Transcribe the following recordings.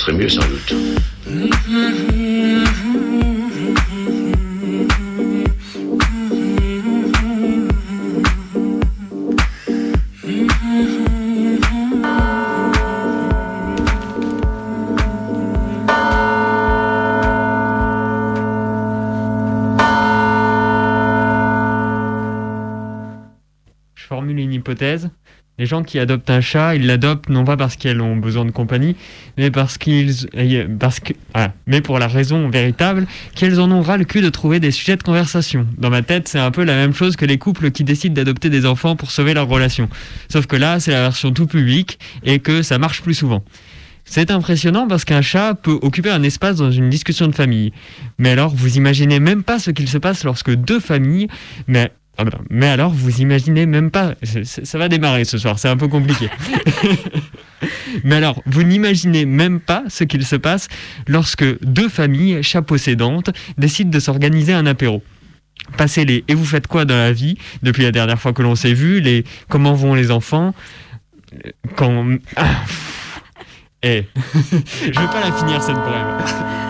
serait mieux sans doute. Je formule une hypothèse. Les gens qui adoptent un chat, ils l'adoptent non pas parce qu'elles ont besoin de compagnie, mais parce qu'ils, parce que, ah, mais pour la raison véritable qu'elles en ont ras le cul de trouver des sujets de conversation. Dans ma tête, c'est un peu la même chose que les couples qui décident d'adopter des enfants pour sauver leur relation. Sauf que là, c'est la version tout public et que ça marche plus souvent. C'est impressionnant parce qu'un chat peut occuper un espace dans une discussion de famille. Mais alors, vous imaginez même pas ce qu'il se passe lorsque deux familles, mais ah ben, mais alors, vous imaginez même pas. Ça va démarrer ce soir, c'est un peu compliqué. mais alors, vous n'imaginez même pas ce qu'il se passe lorsque deux familles, chats possédantes, décident de s'organiser un apéro. Passez les et vous faites quoi dans la vie? depuis la dernière fois que l'on s'est vu, les comment vont les enfants, quand. Eh, je vais pas la finir cette poème.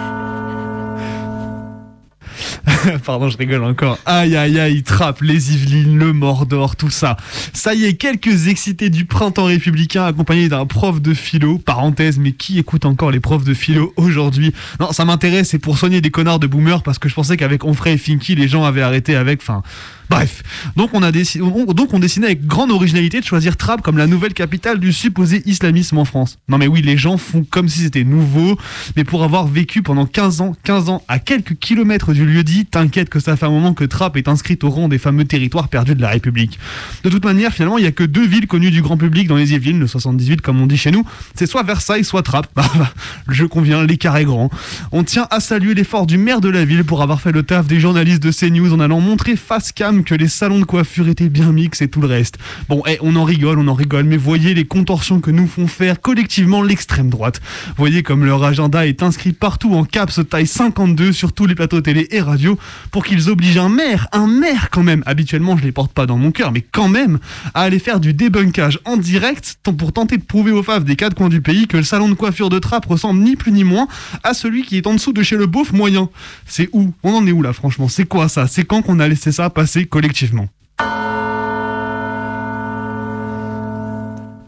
Pardon, je rigole encore. Aïe aïe aïe, Trappe, les Yvelines, le Mordor, tout ça. Ça y est, quelques excités du printemps républicain accompagnés d'un prof de philo. Parenthèse, mais qui écoute encore les profs de philo aujourd'hui? Non, ça m'intéresse, c'est pour soigner des connards de boomers parce que je pensais qu'avec Onfray et Finky, les gens avaient arrêté avec. Enfin, bref. Donc on a décidait avec grande originalité de choisir Trappes comme la nouvelle capitale du supposé islamisme en France. Non mais oui, les gens font comme si c'était nouveau, mais pour avoir vécu pendant 15 ans, 15 ans à quelques kilomètres du lieu dit, t'inquiète que ça fait un moment que Trappes est inscrite au rang des fameux territoires perdus de la République. De toute manière, finalement, il y a que deux villes connues du grand public dans les Yvelines, le 78 comme on dit chez nous, c'est soit Versailles, soit Trappes. Bah, bah, je conviens, l'écart est grand. On tient à saluer l'effort du maire de la ville pour avoir fait le taf des journalistes de CNews en allant montrer face cam que les salons de coiffure étaient bien mix et tout le reste. Bon, eh, on en rigole, on en rigole, mais voyez les contorsions que nous font faire collectivement l'extrême droite. Voyez comme leur agenda est inscrit partout en caps taille 52 sur tous les plateaux télé et radio pour qu'ils obligent un maire, un maire quand même, habituellement je les porte pas dans mon cœur, mais quand même, à aller faire du débunkage en direct pour tenter de prouver aux faves des quatre coins du pays que le salon de coiffure de Trappes ressemble ni plus ni moins à celui qui est en dessous de chez le beauf moyen. C'est où? On en est où là franchement? C'est quoi ça? C'est quand qu'on a laissé ça passer collectivement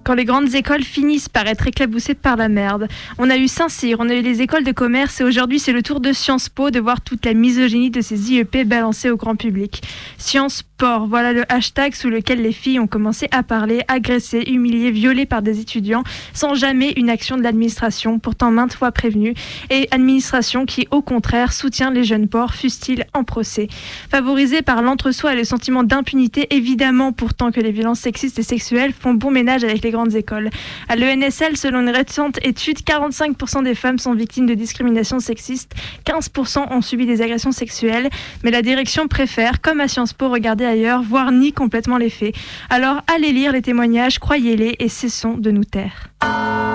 Quand les grandes écoles finissent par être éclaboussées par la merde. On a eu Saint-Cyr, on a eu les écoles de commerce et aujourd'hui c'est le tour de Sciences Po de voir toute la misogynie de ces IEP balancée au grand public. Sciences Sport, voilà le hashtag sous lequel les filles ont commencé à parler, agressées, humiliées, violées par des étudiants sans jamais une action de l'administration, pourtant maintes fois prévenue, et administration qui au contraire soutient les jeunes porcs, fussent-ils en procès. Favorisée par l'entre-soi et le sentiment d'impunité, évidemment pourtant que les violences sexistes et sexuelles font bon ménage avec les grandes écoles. À l'ENSL, selon une récente étude, 45% des femmes sont victimes de discrimination sexiste, 15% ont subi des agressions sexuelles, mais la direction préfère, comme à Sciences Po, regarder ailleurs, voire nie complètement les faits. Alors allez lire les témoignages, croyez-les et cessons de nous taire.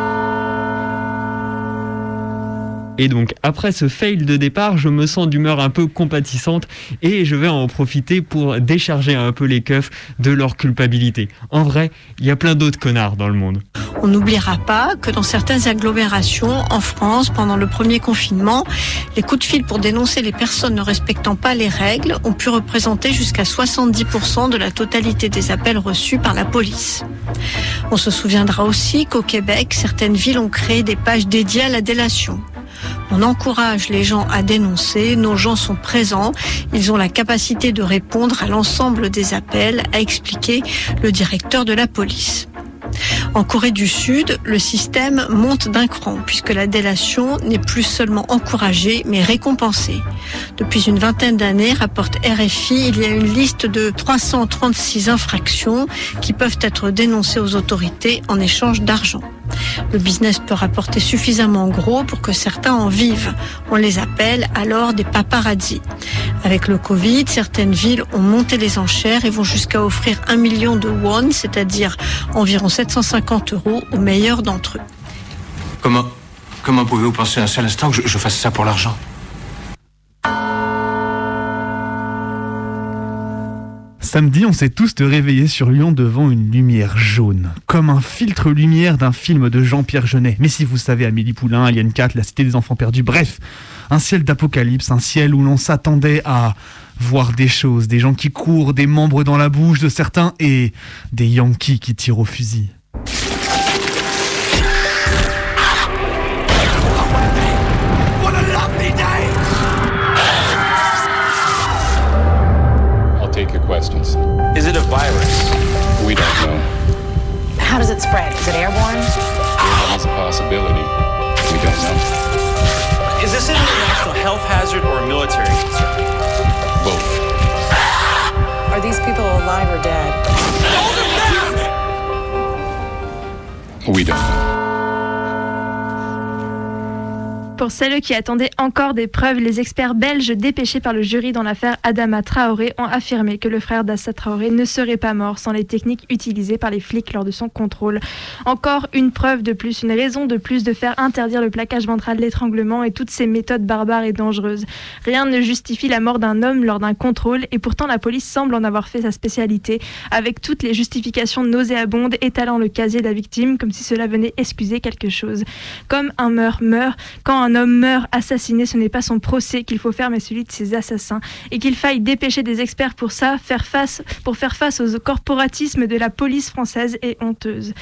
Et donc, après ce fail de départ, je me sens d'humeur un peu compatissante et je vais en profiter pour décharger un peu les keufs de leur culpabilité. En vrai, il y a plein d'autres connards dans le monde. On n'oubliera pas que dans certaines agglomérations en France, pendant le premier confinement, les coups de fil pour dénoncer les personnes ne respectant pas les règles ont pu représenter jusqu'à 70% de la totalité des appels reçus par la police. On se souviendra aussi qu'au Québec, certaines villes ont créé des pages dédiées à la délation. On encourage les gens à dénoncer, nos gens sont présents, ils ont la capacité de répondre à l'ensemble des appels, a expliqué le directeur de la police. En Corée du Sud, le système monte d'un cran puisque la délation n'est plus seulement encouragée mais récompensée. Depuis une vingtaine d'années, rapporte RFI, il y a une liste de 336 infractions qui peuvent être dénoncées aux autorités en échange d'argent. Le business peut rapporter suffisamment gros pour que certains en vivent. On les appelle alors des paparazzis. Avec le Covid, certaines villes ont monté les enchères et vont jusqu'à offrir un million de won, c'est-à-dire environ 750 euros aux meilleurs d'entre eux. Comment, comment pouvez-vous penser un seul instant que je, je fasse ça pour l'argent? Samedi, on s'est tous de réveiller sur Lyon devant une lumière jaune, comme un filtre lumière d'un film de Jean-Pierre Jeunet. Mais si vous savez, Amélie Poulain, Alien 4, La Cité des Enfants Perdus, bref, un ciel d'apocalypse, un ciel où l'on s'attendait à voir des choses, des gens qui courent, des membres dans la bouche de certains et des Yankees qui tirent au fusil. I'll take your questions. Is it a virus? We don't know. How does it spread? Is it airborne? It's a possibility. We don't know. Is this an international health hazard or a military concern? Alive or dead? We don't know. Pour celles qui attendaient encore des preuves, les experts belges dépêchés par le jury dans l'affaire Adama Traoré ont affirmé que le frère d'Assa Traoré ne serait pas mort sans les techniques utilisées par les flics lors de son contrôle. Encore une preuve de plus, une raison de plus de faire interdire le plaquage ventral, l'étranglement et toutes ces méthodes barbares et dangereuses. Rien ne justifie la mort d'un homme lors d'un contrôle et pourtant la police semble en avoir fait sa spécialité, avec toutes les justifications nauséabondes étalant le casier de la victime comme si cela venait excuser quelque chose. Comme un meurt meurt, quand un meurt assassiné, ce n'est pas son procès qu'il faut faire, mais celui de ses assassins. Et qu'il faille dépêcher des experts pour ça, faire face, pour faire face aux corporatismes de la police française est honteuse.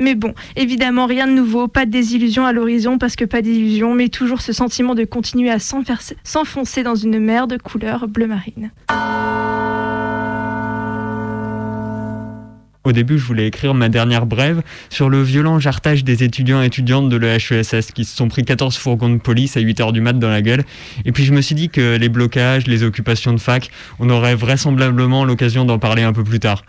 Mais bon, évidemment, rien de nouveau, pas de désillusion à l'horizon, parce que pas d'illusion, mais toujours ce sentiment de continuer à s'enfoncer dans une mer de couleur bleu marine. Au début, je voulais écrire ma dernière brève sur le violent jartage des étudiants et étudiantes de l'EHESS qui se sont pris 14 fourgons de police à 8h du mat dans la gueule. Et puis je me suis dit que les blocages, les occupations de fac, on aurait vraisemblablement l'occasion d'en parler un peu plus tard.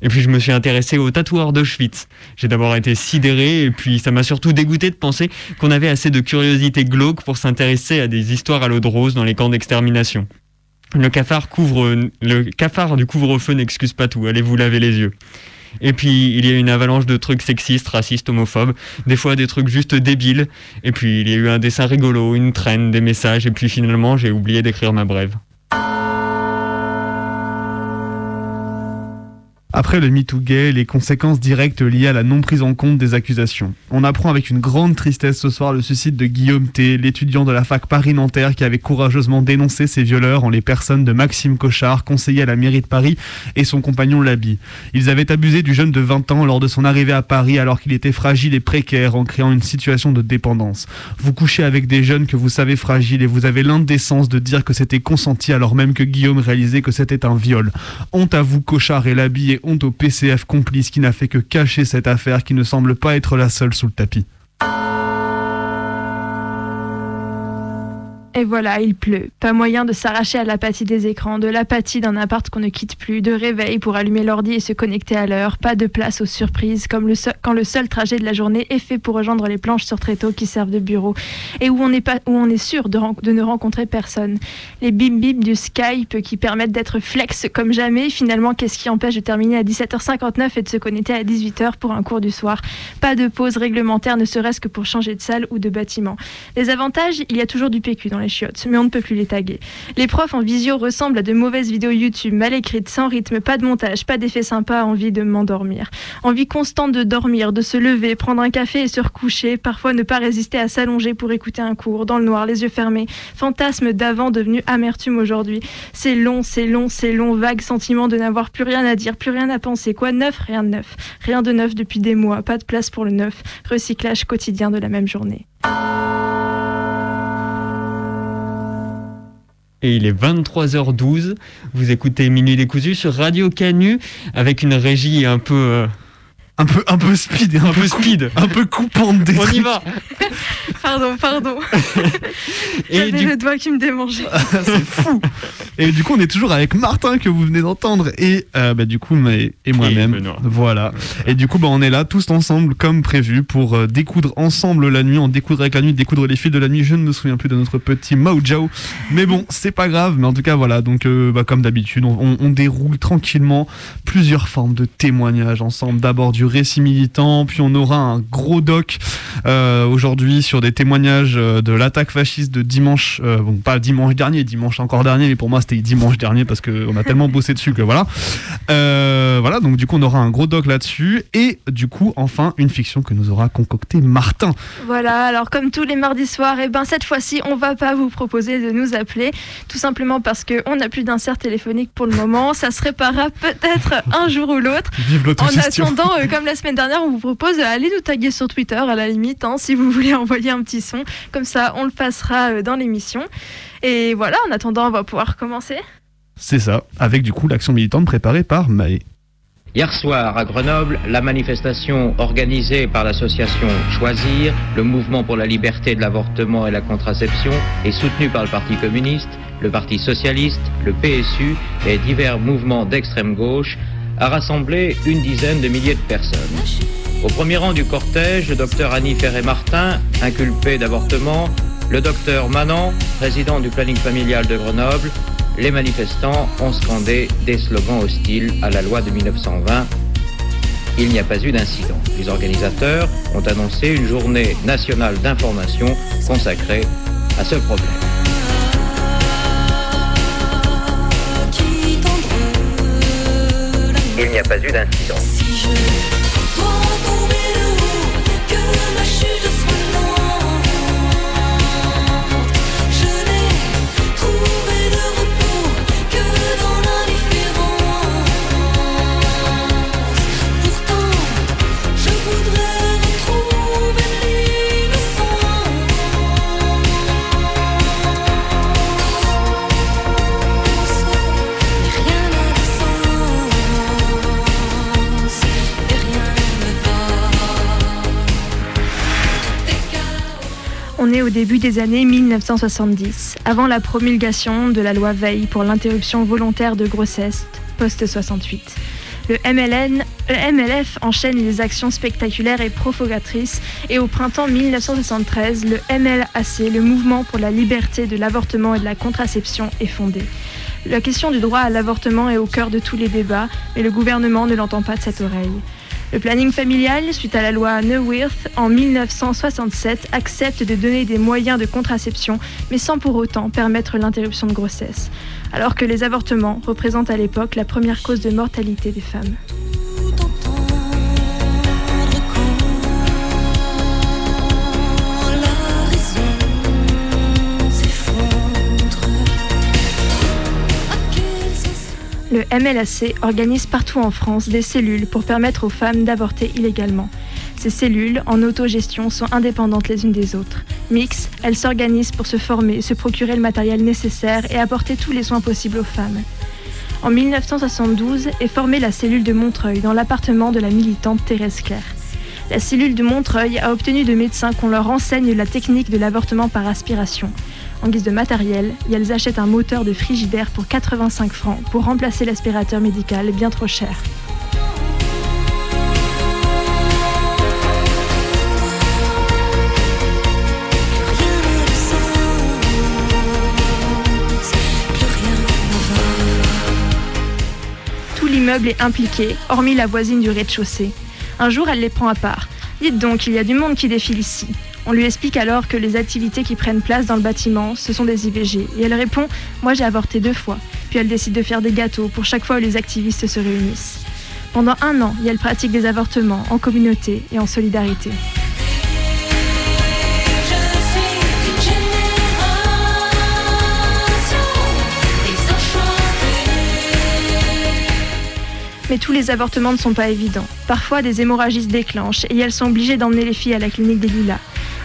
Et puis je me suis intéressé aux tatoueurs d'Auschwitz. J'ai d'abord été sidéré et puis ça m'a surtout dégoûté de penser qu'on avait assez de curiosité glauque pour s'intéresser à des histoires à l'eau de rose dans les camps d'extermination. Le cafard, couvre, le cafard du couvre-feu n'excuse pas tout, allez vous laver les yeux. Et puis il y a une avalanche de trucs sexistes, racistes, homophobes, des fois des trucs juste débiles. Et puis il y a eu un dessin rigolo, une traîne, des messages. Et puis finalement j'ai oublié d'écrire ma brève. Après le MeToo gay, les conséquences directes liées à la non prise en compte des accusations. On apprend avec une grande tristesse ce soir le suicide de Guillaume T, l'étudiant de la fac Paris-Nanterre qui avait courageusement dénoncé ces violeurs en les personnes de Maxime Cochard, conseiller à la mairie de Paris, et son compagnon Labi. Ils avaient abusé du jeune de 20 ans lors de son arrivée à Paris alors qu'il était fragile et précaire en créant une situation de dépendance. Vous couchez avec des jeunes que vous savez fragiles et vous avez l'indécence de dire que c'était consenti alors même que Guillaume réalisait que c'était un viol. Honte à vous Cochard et Labi honte au PCF complice qui n'a fait que cacher cette affaire qui ne semble pas être la seule sous le tapis. Et voilà, il pleut. Pas moyen de s'arracher à l'apathie des écrans, de l'apathie d'un appart qu'on ne quitte plus, de réveil pour allumer l'ordi et se connecter à l'heure, pas de place aux surprises, comme quand le seul trajet de la journée est fait pour rejoindre les planches sur tréteau qui servent de bureau, et où on est, pas, où on est sûr de, de ne rencontrer personne. Les bim bim du Skype qui permettent d'être flex comme jamais, finalement, qu'est-ce qui empêche de terminer à 17h59 et de se connecter à 18h pour un cours du soir? Pas de pause réglementaire, ne serait-ce que pour changer de salle ou de bâtiment. Les avantages, il y a toujours du PQ dans chiottes, mais on ne peut plus les taguer. Les profs en visio ressemblent à de mauvaises vidéos YouTube, mal écrites, sans rythme, pas de montage, pas d'effet sympa, envie de m'endormir. Envie constante de dormir, de se lever, prendre un café et se recoucher, parfois ne pas résister à s'allonger pour écouter un cours, dans le noir, les yeux fermés. Fantasme d'avant devenu amertume aujourd'hui. C'est long, c'est long, c'est long, vague sentiment de n'avoir plus rien à dire, plus rien à penser. Quoi neuf? Rien de neuf. Rien de neuf depuis des mois, pas de place pour le neuf. Recyclage quotidien de la même journée. Et il est 23h12. Vous écoutez Minuit décousu sur Radio Canu avec une régie un peu euh, un peu, un peu speed et un, peu speed, un peu coupante des On y va. Pardon, pardon. Et J'avais du- le doigt qui me démangeait. c'est fou. Et du coup, on est toujours avec Martin que vous venez d'entendre et euh, bah, du coup, mais- et moi-même. Voilà. Et du coup, bah, on est là tous ensemble comme prévu pour euh, découdre ensemble la nuit. On découdre avec la nuit, découdre les fils de la nuit. Je ne me souviens plus de notre petit mojo. Mais bon, c'est pas grave. Mais en tout cas, voilà. Donc, euh, bah, comme d'habitude, on, on- on déroule tranquillement plusieurs formes de témoignages ensemble. D'abord du récit militant, puis on aura un gros doc euh, aujourd'hui sur des témoignages euh, de l'attaque fasciste de dimanche, euh, bon pas dimanche dernier, dimanche encore dernier, mais pour moi c'était dimanche dernier parce qu'on a tellement bossé dessus que voilà. Euh, voilà, donc du coup on aura un gros doc là-dessus et du coup enfin une fiction que nous aura concocté Martin. Voilà, alors comme tous les mardis soirs, et ben cette fois-ci, on va pas vous proposer de nous appeler, tout simplement parce qu'on n'a plus d'insert téléphonique pour le moment. Ça se réparera peut-être un jour ou l'autre. Vive En l'autogestion. attendant, euh, comme la semaine dernière, on vous propose d'aller nous taguer sur Twitter à la limite, hein, si vous voulez envoyer un petit son. Comme ça, on le passera euh, dans l'émission. Et voilà, en attendant, on va pouvoir commencer. C'est ça, avec du coup l'action militante préparée par Maë. Hier soir, à Grenoble, la manifestation organisée par l'association Choisir, le mouvement pour la liberté de l'avortement et la contraception, et soutenue par le Parti communiste, le Parti socialiste, le PSU et divers mouvements d'extrême gauche, a rassemblé une dizaine de milliers de personnes. Au premier rang du cortège, le docteur Annie Ferré-Martin, inculpé d'avortement, le docteur Manan, président du planning familial de Grenoble, les manifestants ont scandé des slogans hostiles à la loi de 1920. Il n'y a pas eu d'incident. Les organisateurs ont annoncé une journée nationale d'information consacrée à ce problème. Pas eu d'incident. On est au début des années 1970, avant la promulgation de la loi Veil pour l'interruption volontaire de grossesse post-68. Le, MLN, le MLF enchaîne les actions spectaculaires et propagatrices et au printemps 1973, le MLAC, le mouvement pour la liberté de l'avortement et de la contraception, est fondé. La question du droit à l'avortement est au cœur de tous les débats, mais le gouvernement ne l'entend pas de cette oreille. Le planning familial, suite à la loi Neuwirth en 1967, accepte de donner des moyens de contraception, mais sans pour autant permettre l'interruption de grossesse, alors que les avortements représentent à l'époque la première cause de mortalité des femmes. Le MLAC organise partout en France des cellules pour permettre aux femmes d'avorter illégalement. Ces cellules, en autogestion, sont indépendantes les unes des autres. Mixtes, elles s'organisent pour se former, se procurer le matériel nécessaire et apporter tous les soins possibles aux femmes. En 1972 est formée la cellule de Montreuil dans l'appartement de la militante Thérèse Claire. La cellule de Montreuil a obtenu de médecins qu'on leur enseigne la technique de l'avortement par aspiration. En guise de matériel, et elles achètent un moteur de frigidaire pour 85 francs pour remplacer l'aspirateur médical bien trop cher. Tout l'immeuble est impliqué, hormis la voisine du rez-de-chaussée. Un jour, elle les prend à part. Dites donc, il y a du monde qui défile ici. On lui explique alors que les activités qui prennent place dans le bâtiment, ce sont des IVG. Et elle répond Moi j'ai avorté deux fois. Puis elle décide de faire des gâteaux pour chaque fois où les activistes se réunissent. Pendant un an, il y a le pratique des avortements en communauté et en solidarité. Mais tous les avortements ne sont pas évidents. Parfois, des hémorragies se déclenchent et elles sont obligées d'emmener les filles à la clinique des Lilas.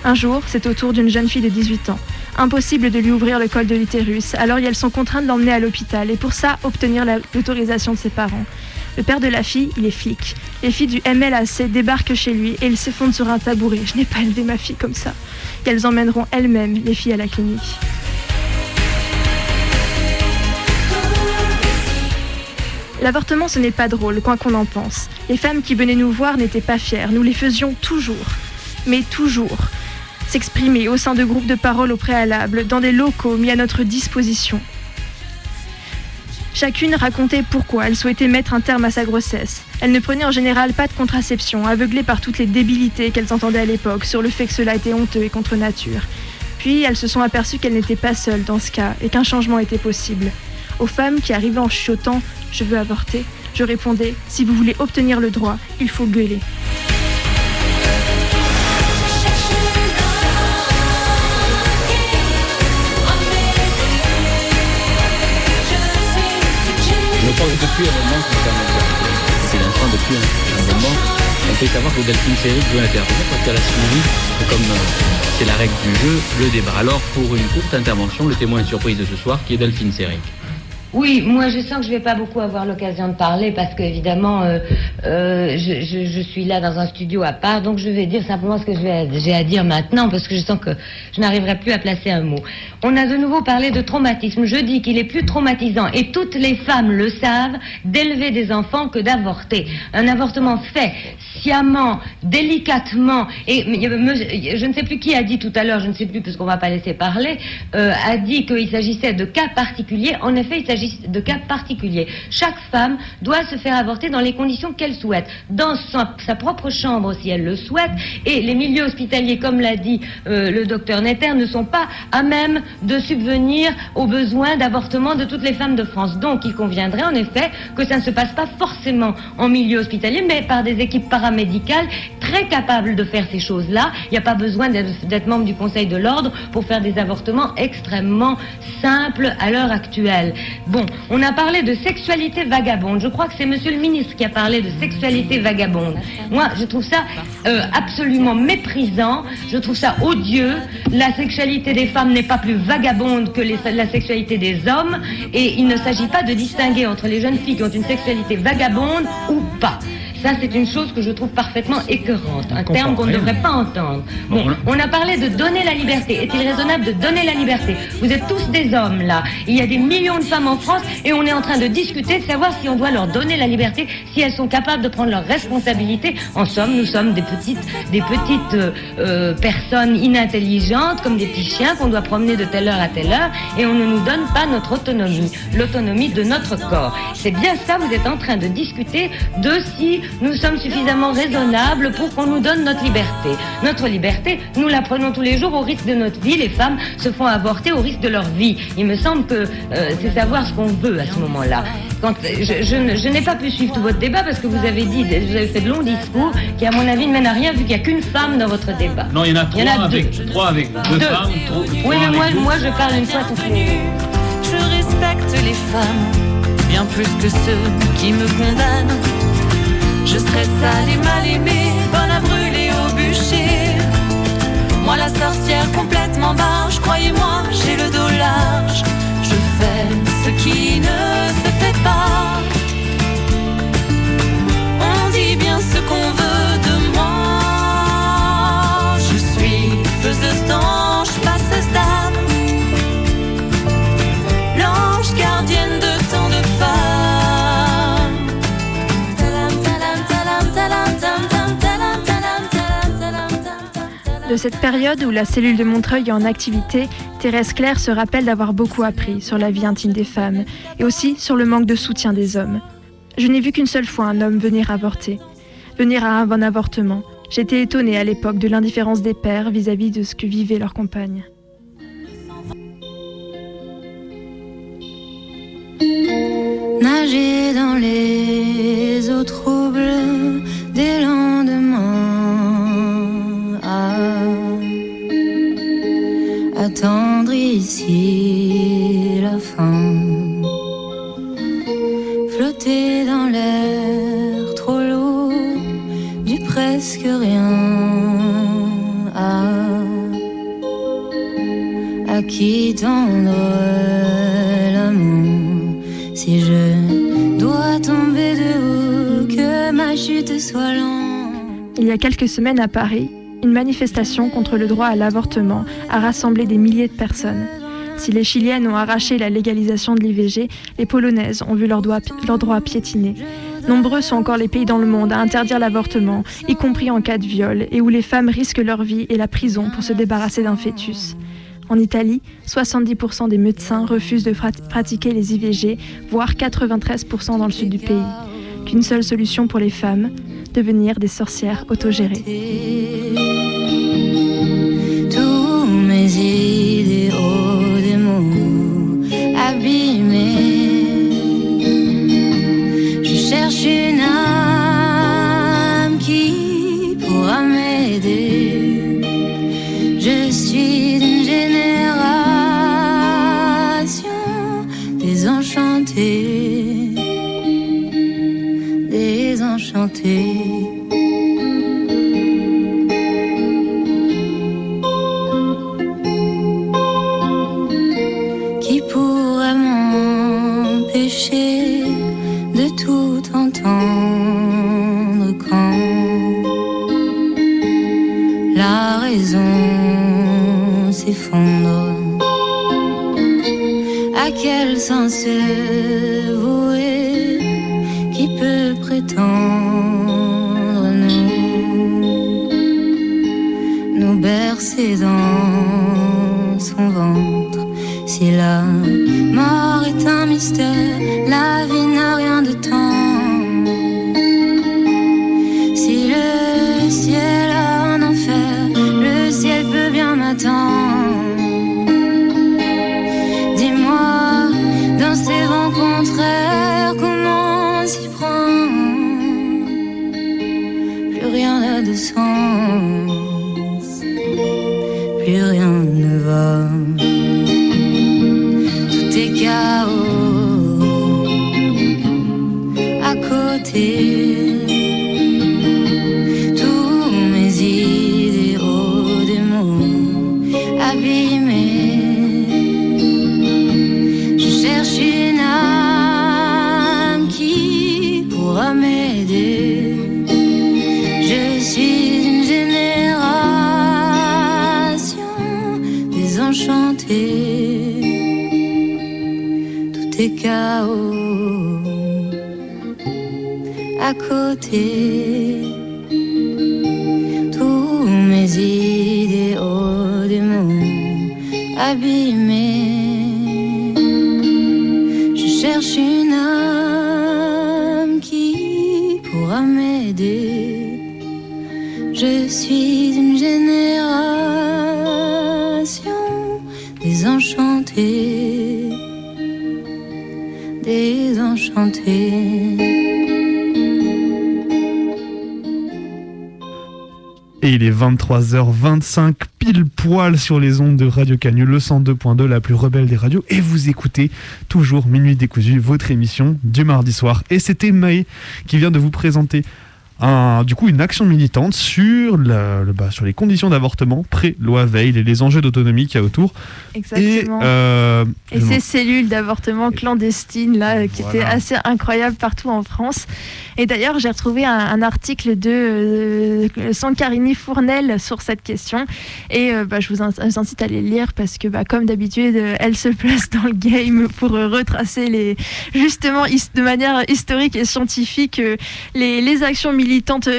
Un jour, c'est au tour d'une jeune fille de 18 ans. Impossible de lui ouvrir le col de l'utérus, alors elles sont contraintes de l'emmener à l'hôpital et pour ça, obtenir la- l'autorisation de ses parents. Le père de la fille, il est flic. Les filles du MLAC débarquent chez lui et ils s'effondrent sur un tabouret. Je n'ai pas élevé ma fille comme ça. Et elles emmèneront elles-mêmes les filles à la clinique. L'avortement, ce n'est pas drôle, quoi qu'on en pense. Les femmes qui venaient nous voir n'étaient pas fières. Nous les faisions toujours. Mais toujours. S'exprimer au sein de groupes de parole au préalable, dans des locaux mis à notre disposition. Chacune racontait pourquoi elle souhaitait mettre un terme à sa grossesse. Elle ne prenait en général pas de contraception, aveuglée par toutes les débilités qu'elles entendaient à l'époque sur le fait que cela était honteux et contre nature. Puis elles se sont aperçues qu'elles n'étaient pas seules dans ce cas et qu'un changement était possible. Aux femmes qui arrivaient en chuchotant Je veux avorter, je répondais Si vous voulez obtenir le droit, il faut gueuler. Je pense que depuis un moment, c'est l'enfant depuis un, moment, on peut savoir que Delphine Seyrig veut intervenir parce qu'elle a suivi, comme euh, c'est la règle du jeu, le débat. Alors, pour une courte intervention, le témoin surprise de ce soir, qui est Delphine Seyrig. Oui, moi je sens que je vais pas beaucoup avoir l'occasion de parler parce qu'évidemment euh, euh, je, suis là dans un studio à part, donc je vais dire simplement ce que j'ai à dire maintenant parce que je sens que je n'arriverai plus à placer un mot. On a de nouveau parlé de traumatisme. Je dis qu'il est plus traumatisant et toutes les femmes le savent d'élever des enfants que d'avorter. Un avortement fait sciemment, délicatement et je ne sais plus qui a dit tout à l'heure, je ne sais plus puisqu'on va pas laisser parler, euh, a dit qu'il s'agissait de cas particuliers. En effet, il de cas particuliers. Chaque femme doit se faire avorter dans les conditions qu'elle souhaite, dans sa, propre chambre si elle le souhaite, et les milieux hospitaliers, comme l'a dit euh, le docteur Netter, ne sont pas à même de subvenir aux besoins d'avortement de toutes les femmes de France. Donc il conviendrait en effet que ça ne se passe pas forcément en milieu hospitalier, mais par des équipes paramédicales très capables de faire ces choses-là. Il n'y a pas besoin d'être membre du Conseil de l'ordre pour faire des avortements extrêmement simples à l'heure actuelle. Bon, on a parlé de sexualité vagabonde. Je crois que c'est monsieur le ministre qui a parlé de sexualité vagabonde. Moi, je trouve ça euh, absolument méprisant. Je trouve ça odieux. La sexualité des femmes n'est pas plus vagabonde que la sexualité des hommes. Et il ne s'agit pas de distinguer entre les jeunes filles qui ont une sexualité vagabonde ou pas. Ça, c'est une chose que je trouve parfaitement écœurante, un terme qu'on ne devrait pas entendre. Bon, on a parlé de donner la liberté. Est-il raisonnable de donner la liberté? Vous êtes tous des hommes, là. Il y a des millions de femmes en France et on est en train de discuter de savoir si on doit leur donner la liberté, si elles sont capables de prendre leurs responsabilités. En somme, nous sommes des petites, des petites euh, euh, personnes inintelligentes, comme des petits chiens qu'on doit promener de telle heure à telle heure et on ne nous donne pas notre autonomie, l'autonomie de notre corps. C'est bien ça, vous êtes en train de discuter de si nous sommes suffisamment raisonnables pour qu'on nous donne notre liberté. Notre liberté, nous la prenons tous les jours au risque de notre vie. Les femmes se font avorter au risque de leur vie. Il me semble que euh, c'est savoir ce qu'on veut à ce moment-là. Quand je, je, je n'ai pas pu suivre tout votre débat parce que vous avez dit, vous avez fait de longs discours qui, à mon avis, ne mènent à rien vu qu'il n'y a qu'une femme dans votre débat. Non, il y en a trois, en a avec, deux. trois avec deux, Deux. femmes. trois- Oui, trois mais avec moi, deux. moi, je parle une fois tout Je respecte les femmes, bien plus que ceux qui me condamnent. Je serais sale et mal aimée, bonne à brûler au bûcher. Moi, la sorcière complètement barge, croyez-moi, j'ai le dos large. Je fais ce qui ne se fait pas. De cette période où la cellule de Montreuil est en activité, Thérèse Claire se rappelle d'avoir beaucoup appris sur la vie intime des femmes et aussi sur le manque de soutien des hommes. Je n'ai vu qu'une seule fois un homme venir avorter, venir à un avortement. J'étais étonnée à l'époque de l'indifférence des pères vis-à-vis de ce que vivaient leurs compagnes. Attendre ici la fin. Flotter dans l'air trop lourd du presque rien. Ah, à qui tendre l'amour si je dois tomber de haut chute soit lente. Il y a quelques semaines à Paris, une manifestation contre le droit à l'avortement a rassemblé des milliers de personnes. Si les Chiliennes ont arraché la légalisation de l'IVG, les Polonaises ont vu leurs droits leur droit piétinés. Nombreux sont encore les pays dans le monde à interdire l'avortement, y compris en cas de viol, et où les femmes risquent leur vie et la prison pour se débarrasser d'un fœtus. En Italie, 70% des médecins refusent de prat- pratiquer les IVG, voire 93% dans le sud du pays. Qu'une seule solution pour les femmes, devenir des sorcières autogérées. Tous mes idéaux des mots abîmés. Je cherche une âme qui pourra m'aider. Je suis d'une génération désenchantée, désenchantée. Et il est 23h25 pile poil sur les ondes de Radio Canu, le 102.2, la plus rebelle des radios. Et vous écoutez toujours Minuit décousu, votre émission du mardi soir. Et c'était Maë qui vient de vous présenter un- du coup une action militante sur, la- le, bah, sur les conditions d'avortement pré-loi Veil et les enjeux d'autonomie qu'il y a autour. Exactement. Et, euh, Et ces cellules d'avortement clandestines là, qui étaient assez incroyables partout en France. Et d'ailleurs, j'ai retrouvé un, un article de euh, Sancarini Fournel sur cette question. Et euh, bah, je vous in- vous incite à les lire parce que, bah, comme d'habitude, euh, elle se place dans le game pour retracer les, justement de manière historique et scientifique les, les actions militantes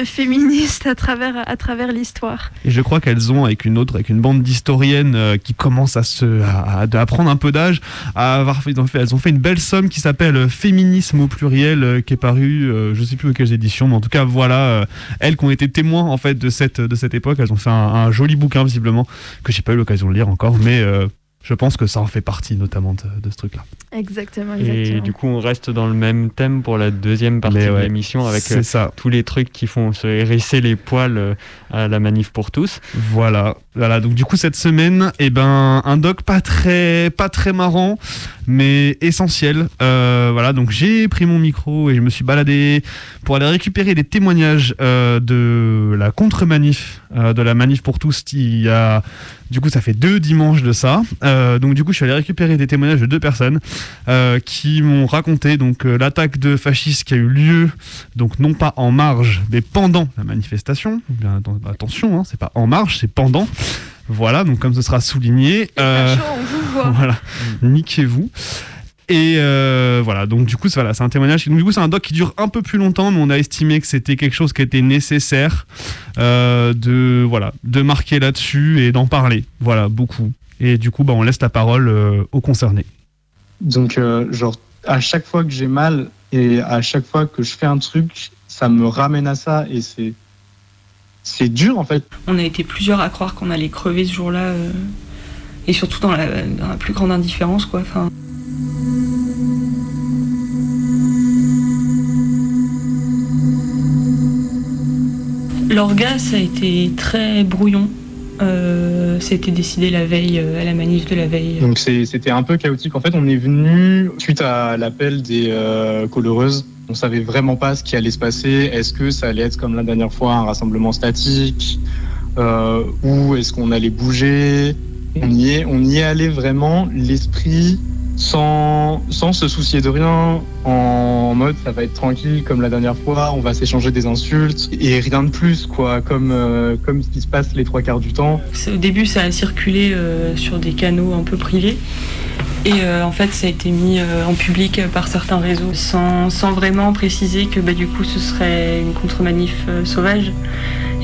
féministes à travers, à travers l'histoire. Et je crois qu'elles ont, avec une autre, avec une bande d'historiennes euh, qui commencent à, se, à, à- prendre un peu d'âge, à avoir fait, elles ont fait une belle somme qui s'appelle euh, Féminisme au pluriel, euh, qui est paru, euh, je sais plus quelles éditions, mais en tout cas, voilà, elles qui ont été témoins en fait de cette, de cette époque, elles ont fait un, un joli bouquin visiblement, que j'ai pas eu l'occasion de lire encore, mais euh, je pense que ça en fait partie notamment de, de ce truc-là. Exactement, exactement. Et du coup, on reste dans le même thème pour la deuxième partie de l'émission avec euh, ça. tous les trucs qui font se hérisser les poils euh, à la manif pour tous. Voilà, voilà. Donc du coup cette semaine, eh ben un doc pas très pas très marrant, mais essentiel. Euh, voilà, donc j'ai pris mon micro et je me suis baladé pour aller récupérer des témoignages euh, de la contre-manif euh, de la manif pour tous. Il y a, du coup, ça fait deux dimanches de ça. Donc, du coup, je suis allé récupérer des témoignages de deux personnes qui m'ont raconté donc l'attaque de fascistes qui a eu lieu, donc non pas en marge, mais pendant la manifestation. Bien, atten- attention, hein, c'est pas en marge, c'est pendant. Voilà, donc comme ce sera souligné. voilà, niquez-vous. Et euh, voilà, donc du coup, c'est voilà, c'est un témoignage. Donc, du coup, c'est un doc qui dure un peu plus longtemps, mais on a estimé que c'était quelque chose qui était nécessaire euh, de, voilà, de marquer là-dessus et d'en parler. Voilà, beaucoup. Et du coup, bah, on laisse la parole euh, aux concernés. Donc, euh, genre, à chaque fois que j'ai mal et à chaque fois que je fais un truc, ça me ramène à ça et c'est. C'est dur en fait. On a été plusieurs à croire qu'on allait crever ce jour-là, euh, et surtout dans la, dans la plus grande indifférence, quoi. Enfin, L'orga, ça a été très brouillon. Euh, C'était décidé la veille, euh, à la manif de la veille. Donc c'était un peu chaotique. En fait, on est venu suite à l'appel des euh, coloreuses. On savait vraiment pas ce qui allait se passer. Est-ce que ça allait être comme la dernière fois un rassemblement statique? Euh, ou est-ce qu'on allait bouger? On y est, allé vraiment l'esprit sans, se soucier de rien, en mode ça va être tranquille comme la dernière fois, on va s'échanger des insultes et rien de plus quoi, comme euh, ce qui se passe les trois quarts du temps. Au début, ça a circulé euh, sur des canaux un peu privés. Et euh, en fait, ça a été mis en public par certains réseaux sans, sans vraiment préciser que bah, du coup, ce serait une contre-manif sauvage.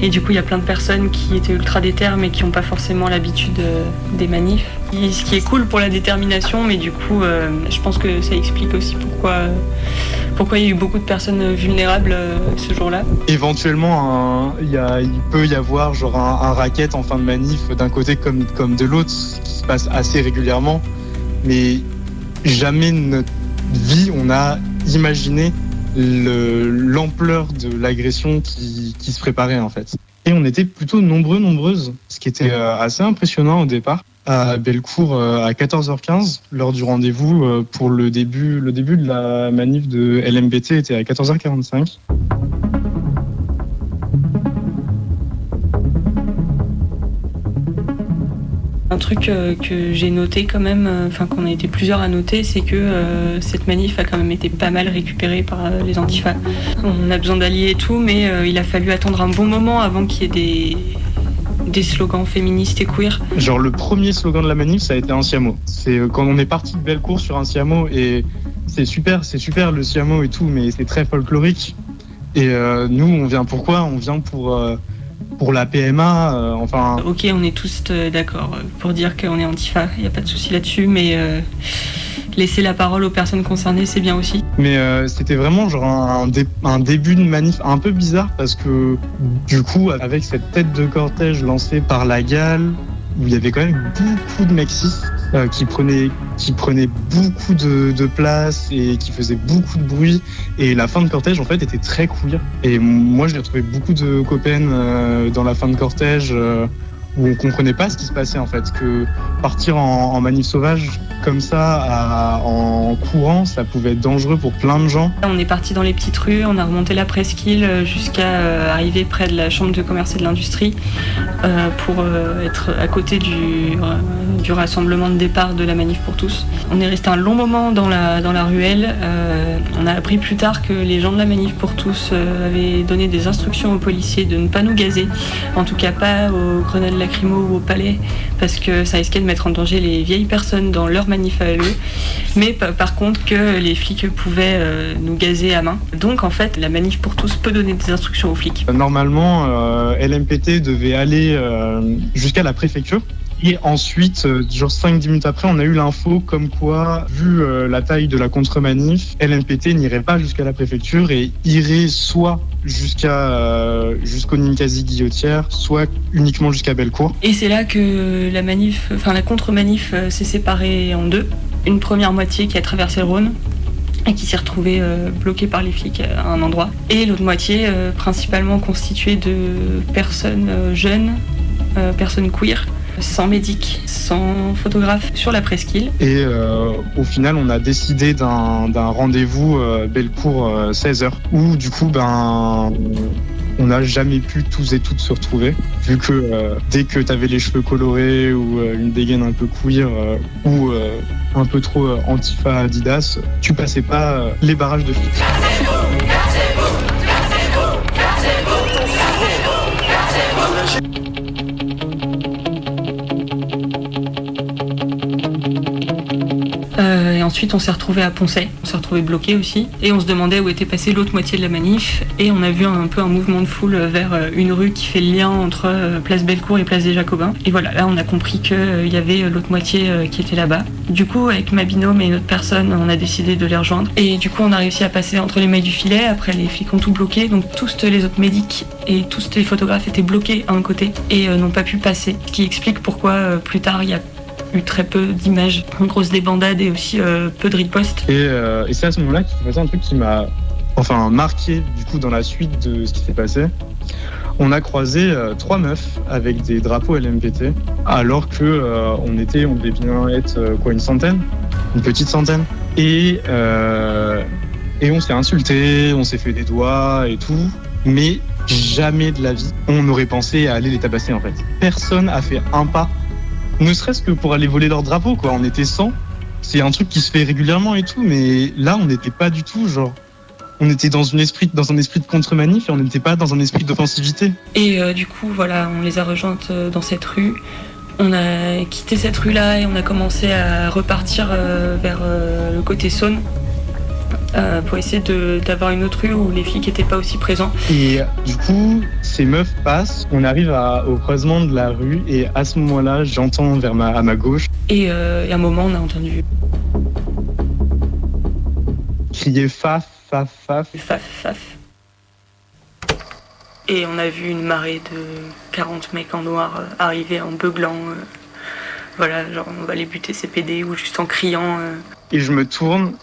Et du coup, il y a plein de personnes qui étaient ultra déter mais qui n'ont pas forcément l'habitude euh, des manifs. Ce qui est cool pour la détermination, mais du coup, euh, je pense que ça explique aussi pourquoi, pourquoi il y a eu beaucoup de personnes vulnérables euh, ce jour-là. Éventuellement, il peut y avoir genre un, racket en fin de manif d'un côté comme, comme de l'autre, ce qui se passe assez régulièrement. Mais jamais notre vie on a imaginé l'ampleur de l'agression qui, se préparait en fait. Et on était plutôt nombreux, nombreuses, ce qui était euh, assez impressionnant au départ. À Bellecour euh, à 14h15, lors du rendez-vous euh, pour le début, le début de la manif de LMBT était à 14h45. Un truc euh, que j'ai noté quand même, euh, enfin qu'on a été plusieurs à noter, c'est que euh, cette manif a quand même été pas mal récupérée par les antifas. On a besoin d'alliés et tout, mais il a fallu attendre un bon moment avant qu'il y ait des, slogans féministes et queer. Genre le premier slogan de la manif, ça a été un siamo. C'est quand on est parti de Bellecour sur un siamo et c'est super, c'est super le siamo et tout, mais c'est très folklorique. Et nous, on vient pourquoi? On vient pour pour la PMA. euh, enfin, Ok, on est tous euh, d'accord pour dire qu'on est antifa, il n'y a pas de souci là-dessus, mais euh, laisser la parole aux personnes concernées, c'est bien aussi. Mais c'était vraiment genre un, dé- un début de manif un peu bizarre parce que du coup, avec cette tête de cortège lancée par la gale, où il y avait quand même beaucoup de mecs cis, euh, qui prenaient qui prenaient beaucoup de, place et qui faisaient beaucoup de bruit. Et la fin de cortège en fait était très queer. Et moi, j'ai retrouvé beaucoup de copaines euh, dans la fin de cortège. Où on comprenait pas ce qui se passait en fait, que partir en, manif sauvage comme ça en courant, ça pouvait être dangereux pour plein de gens. On est parti dans les petites rues, on a remonté la presqu'île euh, jusqu'à euh, arriver près de la chambre de commerce et de l'industrie euh, pour être à côté du, rassemblement de départ de la manif pour tous. On est resté un long moment dans la, dans la ruelle. on a appris plus tard que les gens de la manif pour tous avaient donné des instructions aux policiers de ne pas nous gazer, en tout cas pas aux grenades au palais, parce que ça risquait de mettre en danger les vieilles personnes dans leur manif à eux, mais pa- par contre que les flics pouvaient euh, nous gazer à main. Donc en fait, la manif pour tous peut donner des instructions aux flics. Normalement, euh, LMPT devait aller euh, jusqu'à la préfecture. Et ensuite, euh, genre 5-10 minutes après, on a eu l'info comme quoi, vu euh, la taille de la contre-manif, LMPT n'irait pas jusqu'à la préfecture et irait soit jusqu'à euh, jusqu'au Ninkasi Guillotière, soit uniquement jusqu'à Bellecour. Et c'est là que la manif, enfin la contre-manif euh, s'est séparée en deux. Une première moitié qui a traversé le Rhône et qui s'est retrouvée euh, bloquée par les flics à un endroit. Et l'autre moitié euh, principalement constituée de personnes euh, jeunes, euh, personnes queer, sans médic, sans photographe sur la presqu'île. Et euh, au final, on a décidé d'un d'un rendez-vous euh, Bellecour 16h, où du coup, ben, on n'a jamais pu tous et toutes se retrouver, vu que euh, dès que tu avais les cheveux colorés ou euh, une dégaine un peu queer euh, ou euh, un peu trop euh, antifa Adidas, tu passais pas euh, les barrages de flics. Ensuite, on s'est retrouvé à Poncet. On s'est retrouvé bloqué aussi. Et on se demandait où était passée l'autre moitié de la manif. Et on a vu un, peu un mouvement de foule vers euh, une rue qui fait le lien entre euh, Place Bellecour et Place des Jacobins. Et voilà, là, on a compris qu'il y avait l'autre moitié euh, qui était là-bas. Du coup, avec ma binôme et une autre personne, on a décidé de les rejoindre. Et du coup, on a réussi à passer entre les mailles du filet. Après, les flics ont tout bloqué. Donc, tous les autres médics et tous les photographes étaient bloqués à un côté et euh, n'ont pas pu passer. Ce qui explique pourquoi euh, plus tard, il y a eu très peu d'images, une grosse débandade et aussi euh, peu de ripostes. Et, euh, et c'est à ce moment-là qu'il s'est passé un truc qui m'a enfin marqué du coup dans la suite de ce qui s'est passé. On a croisé euh, trois meufs avec des drapeaux LMPT, alors que on était, on devait bien être quoi une centaine, une petite centaine. Et et on s'est insulté, on s'est fait des doigts et tout, mais jamais de la vie on aurait pensé à aller les tabasser en fait. Personne a fait un pas, ne serait-ce que pour aller voler leur drapeau quoi. On était 100 c'est un truc qui se fait régulièrement et tout, mais là, on n'était pas du tout, genre. On était dans, une esprit, dans un esprit de contre-manif et on n'était pas dans un esprit d'offensivité. Et euh, du coup, voilà, on les a rejointes euh, dans cette rue. On a quitté cette rue-là et on a commencé à repartir euh, vers le côté Saône euh, pour essayer d'avoir une autre rue où les flics n'étaient pas aussi présents. Et du coup, ces meufs passent, on arrive à- au croisement de la rue et à ce moment-là, j'entends vers ma, à ma gauche Et, euh, et à un moment, on a entendu crier faf, faf, faf. faf, faf. Et on a vu une marée de 40 mecs en noir euh, arriver en beuglant. euh, voilà, genre on va les buter ces PD ou juste en criant. euh. Et je me tourne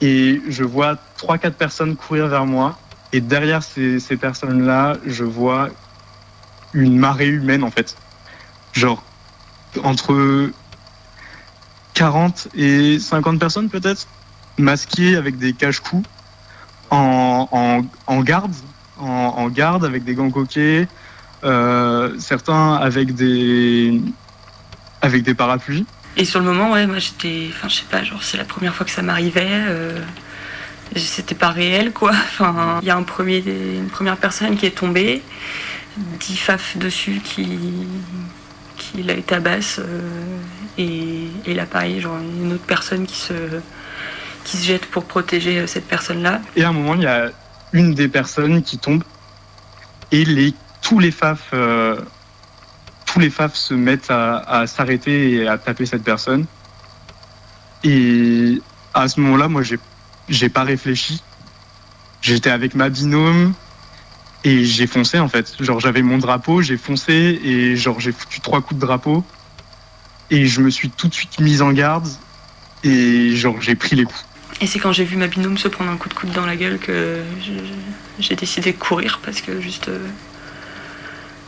et je vois 3-4 personnes courir vers moi. Et derrière ces, ces personnes-là, je vois une marée humaine en fait. Genre entre 40 et 50 personnes peut-être, masquées avec des cache-coups, en, en, en garde, en, en garde avec des gants coquets, euh, certains avec des, avec des parapluies. Et sur le moment, ouais, moi j'étais. Enfin, je sais pas, genre c'est la première fois que ça m'arrivait. euh, C'était pas réel, quoi. Enfin, il y a un premier, une première personne qui est tombée, 10 faf dessus qui, qui l'a tabasse. euh, et, là, pareil, genre une autre personne qui se, qui se jette pour protéger euh, cette personne-là. Et à un moment, il y a une des personnes qui tombe et les, tous les faf, tous les faf se mettent à, s'arrêter et à taper cette personne. Et à ce moment-là, moi, j'ai, j'ai pas réfléchi. J'étais avec ma binôme et j'ai foncé en fait. Genre, j'avais mon drapeau, j'ai foncé et genre j'ai foutu trois coups de drapeau et je me suis tout de suite mise en garde et genre j'ai pris les coups. Et c'est quand j'ai vu ma binôme se prendre un coup de coude dans la gueule que j'ai décidé de courir parce que juste euh,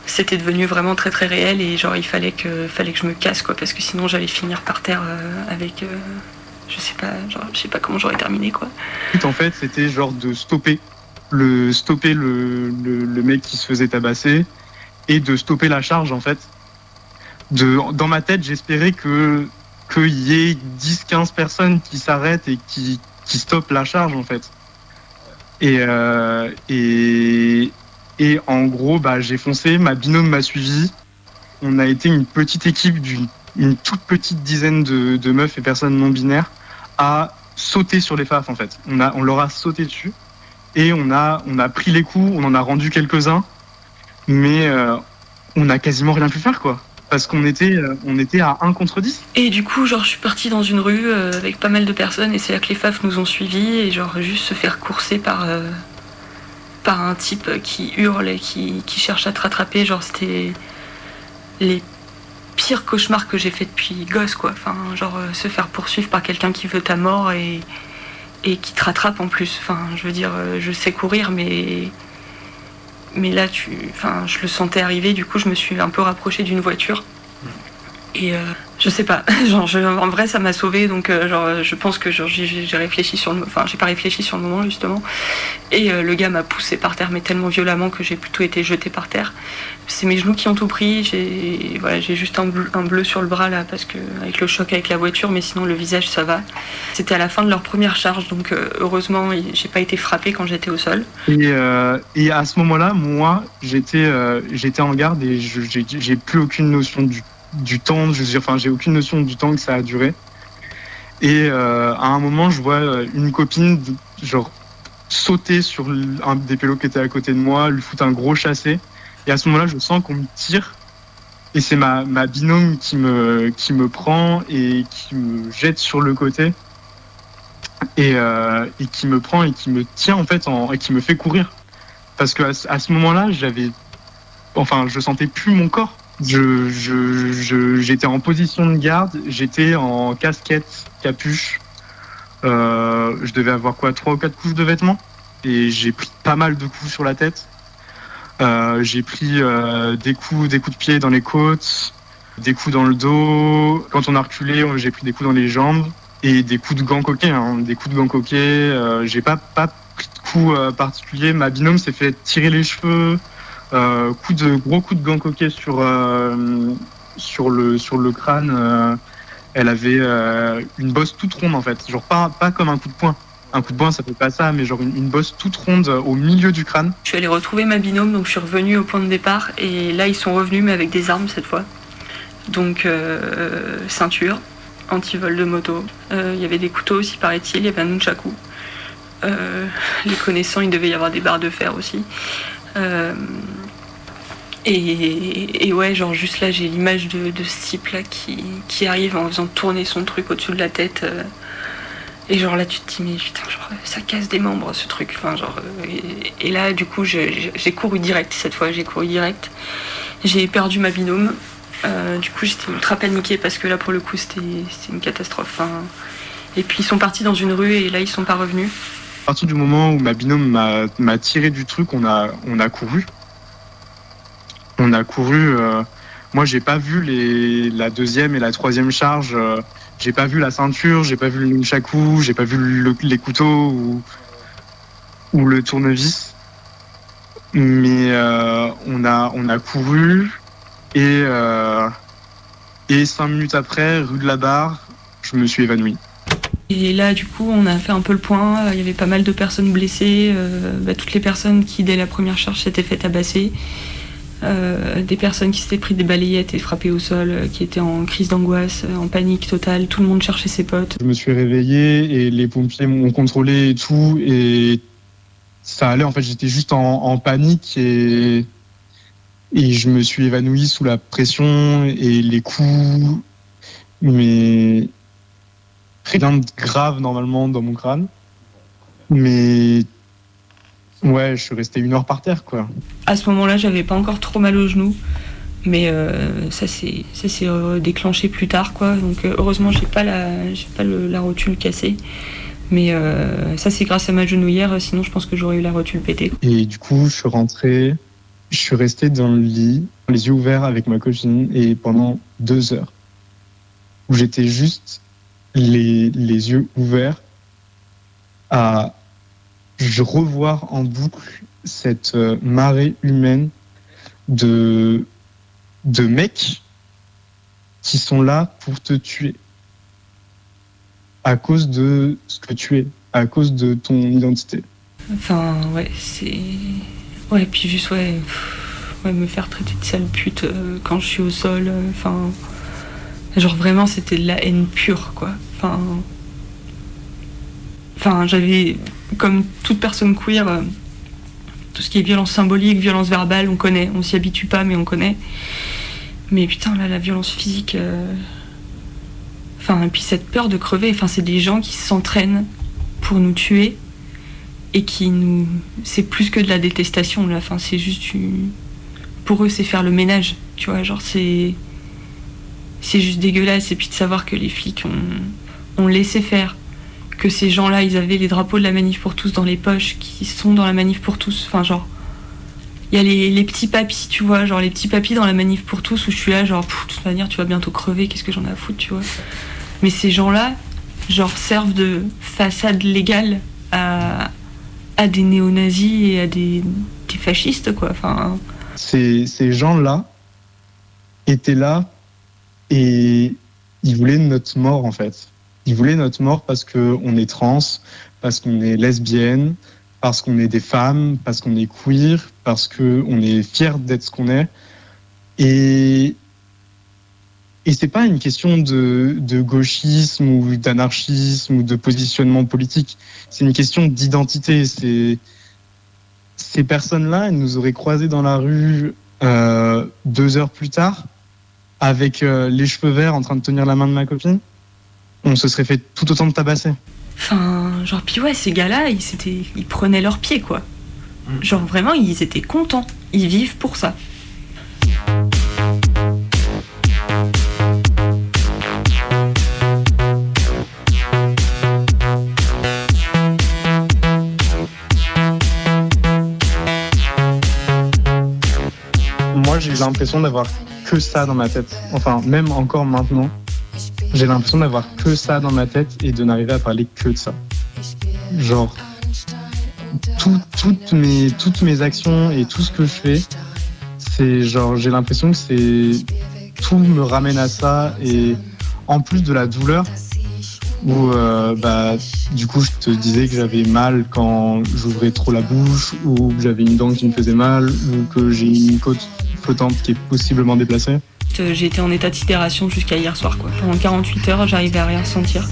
c'était devenu vraiment très très réel et genre il fallait que fallait que je me casse quoi parce que sinon j'allais finir par terre euh, avec euh, je sais pas genre je sais pas comment j'aurais terminé quoi. en fait, c'était genre de stopper le stopper le, le, mec qui se faisait tabasser et de stopper la charge en fait. De, dans ma tête, j'espérais que qu'il y ait 10-15 personnes qui s'arrêtent et qui, qui stoppent la charge en fait. Et, euh, et, et en gros, bah, j'ai foncé, ma binôme m'a suivi. On a été une petite équipe d'une une toute petite dizaine de, meufs et personnes non binaires à sauter sur les faf en fait. On, a, on leur a sauté dessus et on a, on a pris les coups, on en a rendu quelques-uns, mais euh, on a quasiment rien pu faire quoi. Parce qu'on était, euh, on était à 1 contre 10. Et du coup genre je suis partie dans une rue euh, avec pas mal de personnes et c'est là que les faf nous ont suivis et genre juste se faire courser par par un type qui hurle et qui, qui cherche à te rattraper. Genre c'était les pires cauchemars que j'ai fait depuis gosse quoi. Enfin genre euh, se faire poursuivre par quelqu'un qui veut ta mort et et qui te rattrape en plus. Enfin je veux dire euh, je sais courir mais mais là tu enfin je le sentais arriver. Du coup je me suis un peu rapprochée d'une voiture. Et euh, je sais pas, je- en vrai, ça m'a sauvé, donc euh, je pense que j'ai réfléchi sur le, enfin, j'ai pas réfléchi sur le moment justement. Et euh, le gars m'a poussé par terre, mais tellement violemment que j'ai plutôt été jetée par terre. C'est mes genoux qui ont tout pris. J'ai, juste un bleu, sur le bras là, parce que avec le choc avec la voiture, mais sinon le visage ça va. C'était à la fin de leur première charge, donc euh, heureusement, j'ai pas été frappée quand j'étais au sol. Et, à ce moment-là, moi, j'étais j'étais en garde et j'ai plus aucune notion du, du temps. Je veux dire, enfin, j'ai aucune notion du temps que ça a duré. Et euh, à un moment, je vois euh, une copine, genre, sauter sur un des pélos qui était à côté de moi, lui foutre un gros chassé. Et à ce moment-là, je sens qu'on me tire. Et c'est ma, ma binôme qui me, qui me prend et qui me jette sur le côté. Et, euh, et qui me prend et qui me tient en fait en, et qui me fait courir. Parce que à ce moment-là, j'avais. Enfin, je sentais plus mon corps. Je, j'étais en position de garde, j'étais en casquette, capuche. Euh, je devais avoir quoi, trois ou quatre couches de vêtements. Et j'ai pris pas mal de coups sur la tête. Euh, j'ai pris euh, des coups, des coups de pied dans les côtes, des coups dans le dos. Quand on a reculé, j'ai pris des coups dans les jambes et des coups de gants coquets. hein, des coups de gants coquets. J'ai pas pas pris de coups particuliers. Ma binôme s'est fait tirer les cheveux. Euh, coup de gros coups de gants coquets sur euh, sur le sur le crâne. euh, elle avait une bosse toute ronde en fait, genre pas pas comme un coup de poing. Un coup de poing ça fait pas ça, mais genre une, bosse toute ronde au milieu du crâne. Je suis allée retrouver ma binôme, donc je suis revenue au point de départ. Et là, ils sont revenus, mais avec des armes cette fois. Donc, ceinture, anti-vol de moto. Il y avait des couteaux aussi, paraît-il. Il y avait un nunchaku. Les connaissants, il devait y avoir des barres de fer aussi. Et, ouais, genre juste là, j'ai l'image de, ce type-là qui, qui arrive en faisant tourner son truc au-dessus de la tête. euh, et genre là, tu te dis, mais putain, genre, ça casse des membres ce truc. Enfin, et, là, du coup, j'ai couru direct cette fois, j'ai couru direct. J'ai perdu ma binôme. Euh, du coup, j'étais ultra paniquée parce que là, pour le coup, c'était une catastrophe. Et puis, ils sont partis dans une rue et là, ils sont pas revenus. À partir du moment où ma binôme m'a m'a tiré du truc, on a, on a couru. On a couru. euh, moi, j'ai pas vu la deuxième et la troisième charge. euh, j'ai pas vu la ceinture, j'ai pas vu le nunchaku, j'ai pas vu le- les couteaux ou, le tournevis. Mais euh, on, a, couru et, cinq minutes après, rue de la Barre, je me suis évanoui. Et là, du coup, on a fait un peu le point. Il y avait pas mal de personnes blessées. bah, toutes les personnes qui, dès la première charge, s'étaient fait tabasser. Euh, des personnes qui s'étaient pris des balayettes et frappées au sol, euh, qui étaient en crise d'angoisse, euh, en panique totale. Tout le monde cherchait ses potes. Je me suis réveillé et les pompiers m'ont contrôlé et tout et ça allait en fait j'étais juste en, panique et et je me suis évanoui sous la pression et les coups mais rien de grave normalement dans mon crâne mais ouais je suis resté une heure par terre quoi À ce moment-là, j'avais pas encore trop mal aux genoux. Mais euh, ça s'est déclenché plus tard, quoi. Donc euh, heureusement, j'ai pas la j'ai pas le- la rotule cassée. Mais euh, ça, c'est grâce à ma genouillère. Sinon, je pense que j'aurais eu la rotule pétée. Et du coup, je suis rentré, je suis resté dans le lit, les yeux ouverts avec ma copine, et pendant deux heures, où j'étais juste les, les yeux ouverts à je revoir en boucle cette euh, marée humaine de, de mecs qui sont là pour te tuer à cause de ce que tu es, à cause de ton identité. Enfin, ouais, c'est. Ouais, puis juste, ouais, ouais, me faire traiter de sale pute euh, quand je suis au sol. euh, Enfin. genre, vraiment, c'était de la haine pure, quoi. Enfin. Enfin, j'avais. Comme toute personne queer, euh, tout ce qui est violence symbolique, violence verbale, on connaît. On s'y habitue pas, mais on connaît. Mais putain, là, la violence physique. euh, Enfin, et puis cette peur de crever, enfin, c'est des gens qui s'entraînent pour nous tuer et qui nous. C'est plus que de la détestation, là. Enfin, c'est juste. Pour eux, c'est faire le ménage, tu vois. Genre, c'est. C'est juste dégueulasse. Et puis de savoir que les flics ont, ont laissé faire. Que ces gens-là, ils avaient les drapeaux de la manif pour tous dans les poches, qui sont dans la manif pour tous. Enfin, genre. Il y a les, petits papis, tu vois, genre les petits papis dans la manif pour tous où je suis là, genre, de toute manière, tu vas bientôt crever, qu'est-ce que j'en ai à foutre, tu vois. Mais ces gens-là, genre, servent de façade légale à, des néo-nazis et à des, fascistes, quoi. Enfin, ces gens-là étaient là et ils voulaient notre mort en fait. Ils voulaient notre mort parce qu'on est trans, parce qu'on est lesbienne, parce qu'on est des femmes, parce qu'on est queer, parce qu'on est fier d'être ce qu'on est. Et, et c'est pas une question de, gauchisme ou d'anarchisme ou de positionnement politique. C'est une question d'identité. Ces personnes-là, elles nous auraient croisés dans la rue euh, deux heures plus tard, avec euh, les cheveux verts en train de tenir la main de ma copine. On se serait fait tout autant de tabasser. enfin, genre, puis ouais, ces gars-là, ils, ils prenaient leurs pieds, quoi. Genre, vraiment, ils étaient contents. Ils vivent pour ça. Moi, j'ai l'impression d'avoir que ça dans ma tête. Enfin, même encore maintenant, j'ai l'impression d'avoir que ça dans ma tête et de n'arriver à parler que de ça. Genre, tout- toutes, mes, toutes mes actions et tout ce que je fais, c'est genre, j'ai l'impression que c'est. Tout me ramène à ça et en plus de la douleur, où euh, bah, du coup je te disais que j'avais mal quand j'ouvrais trop la bouche ou que j'avais une dent qui me faisait mal ou que j'ai une côte qui est possiblement déplacée. Euh, été en état de sidération jusqu'à hier soir, quoi. Pendant 48 heures, j'arrivais à rien ressentir.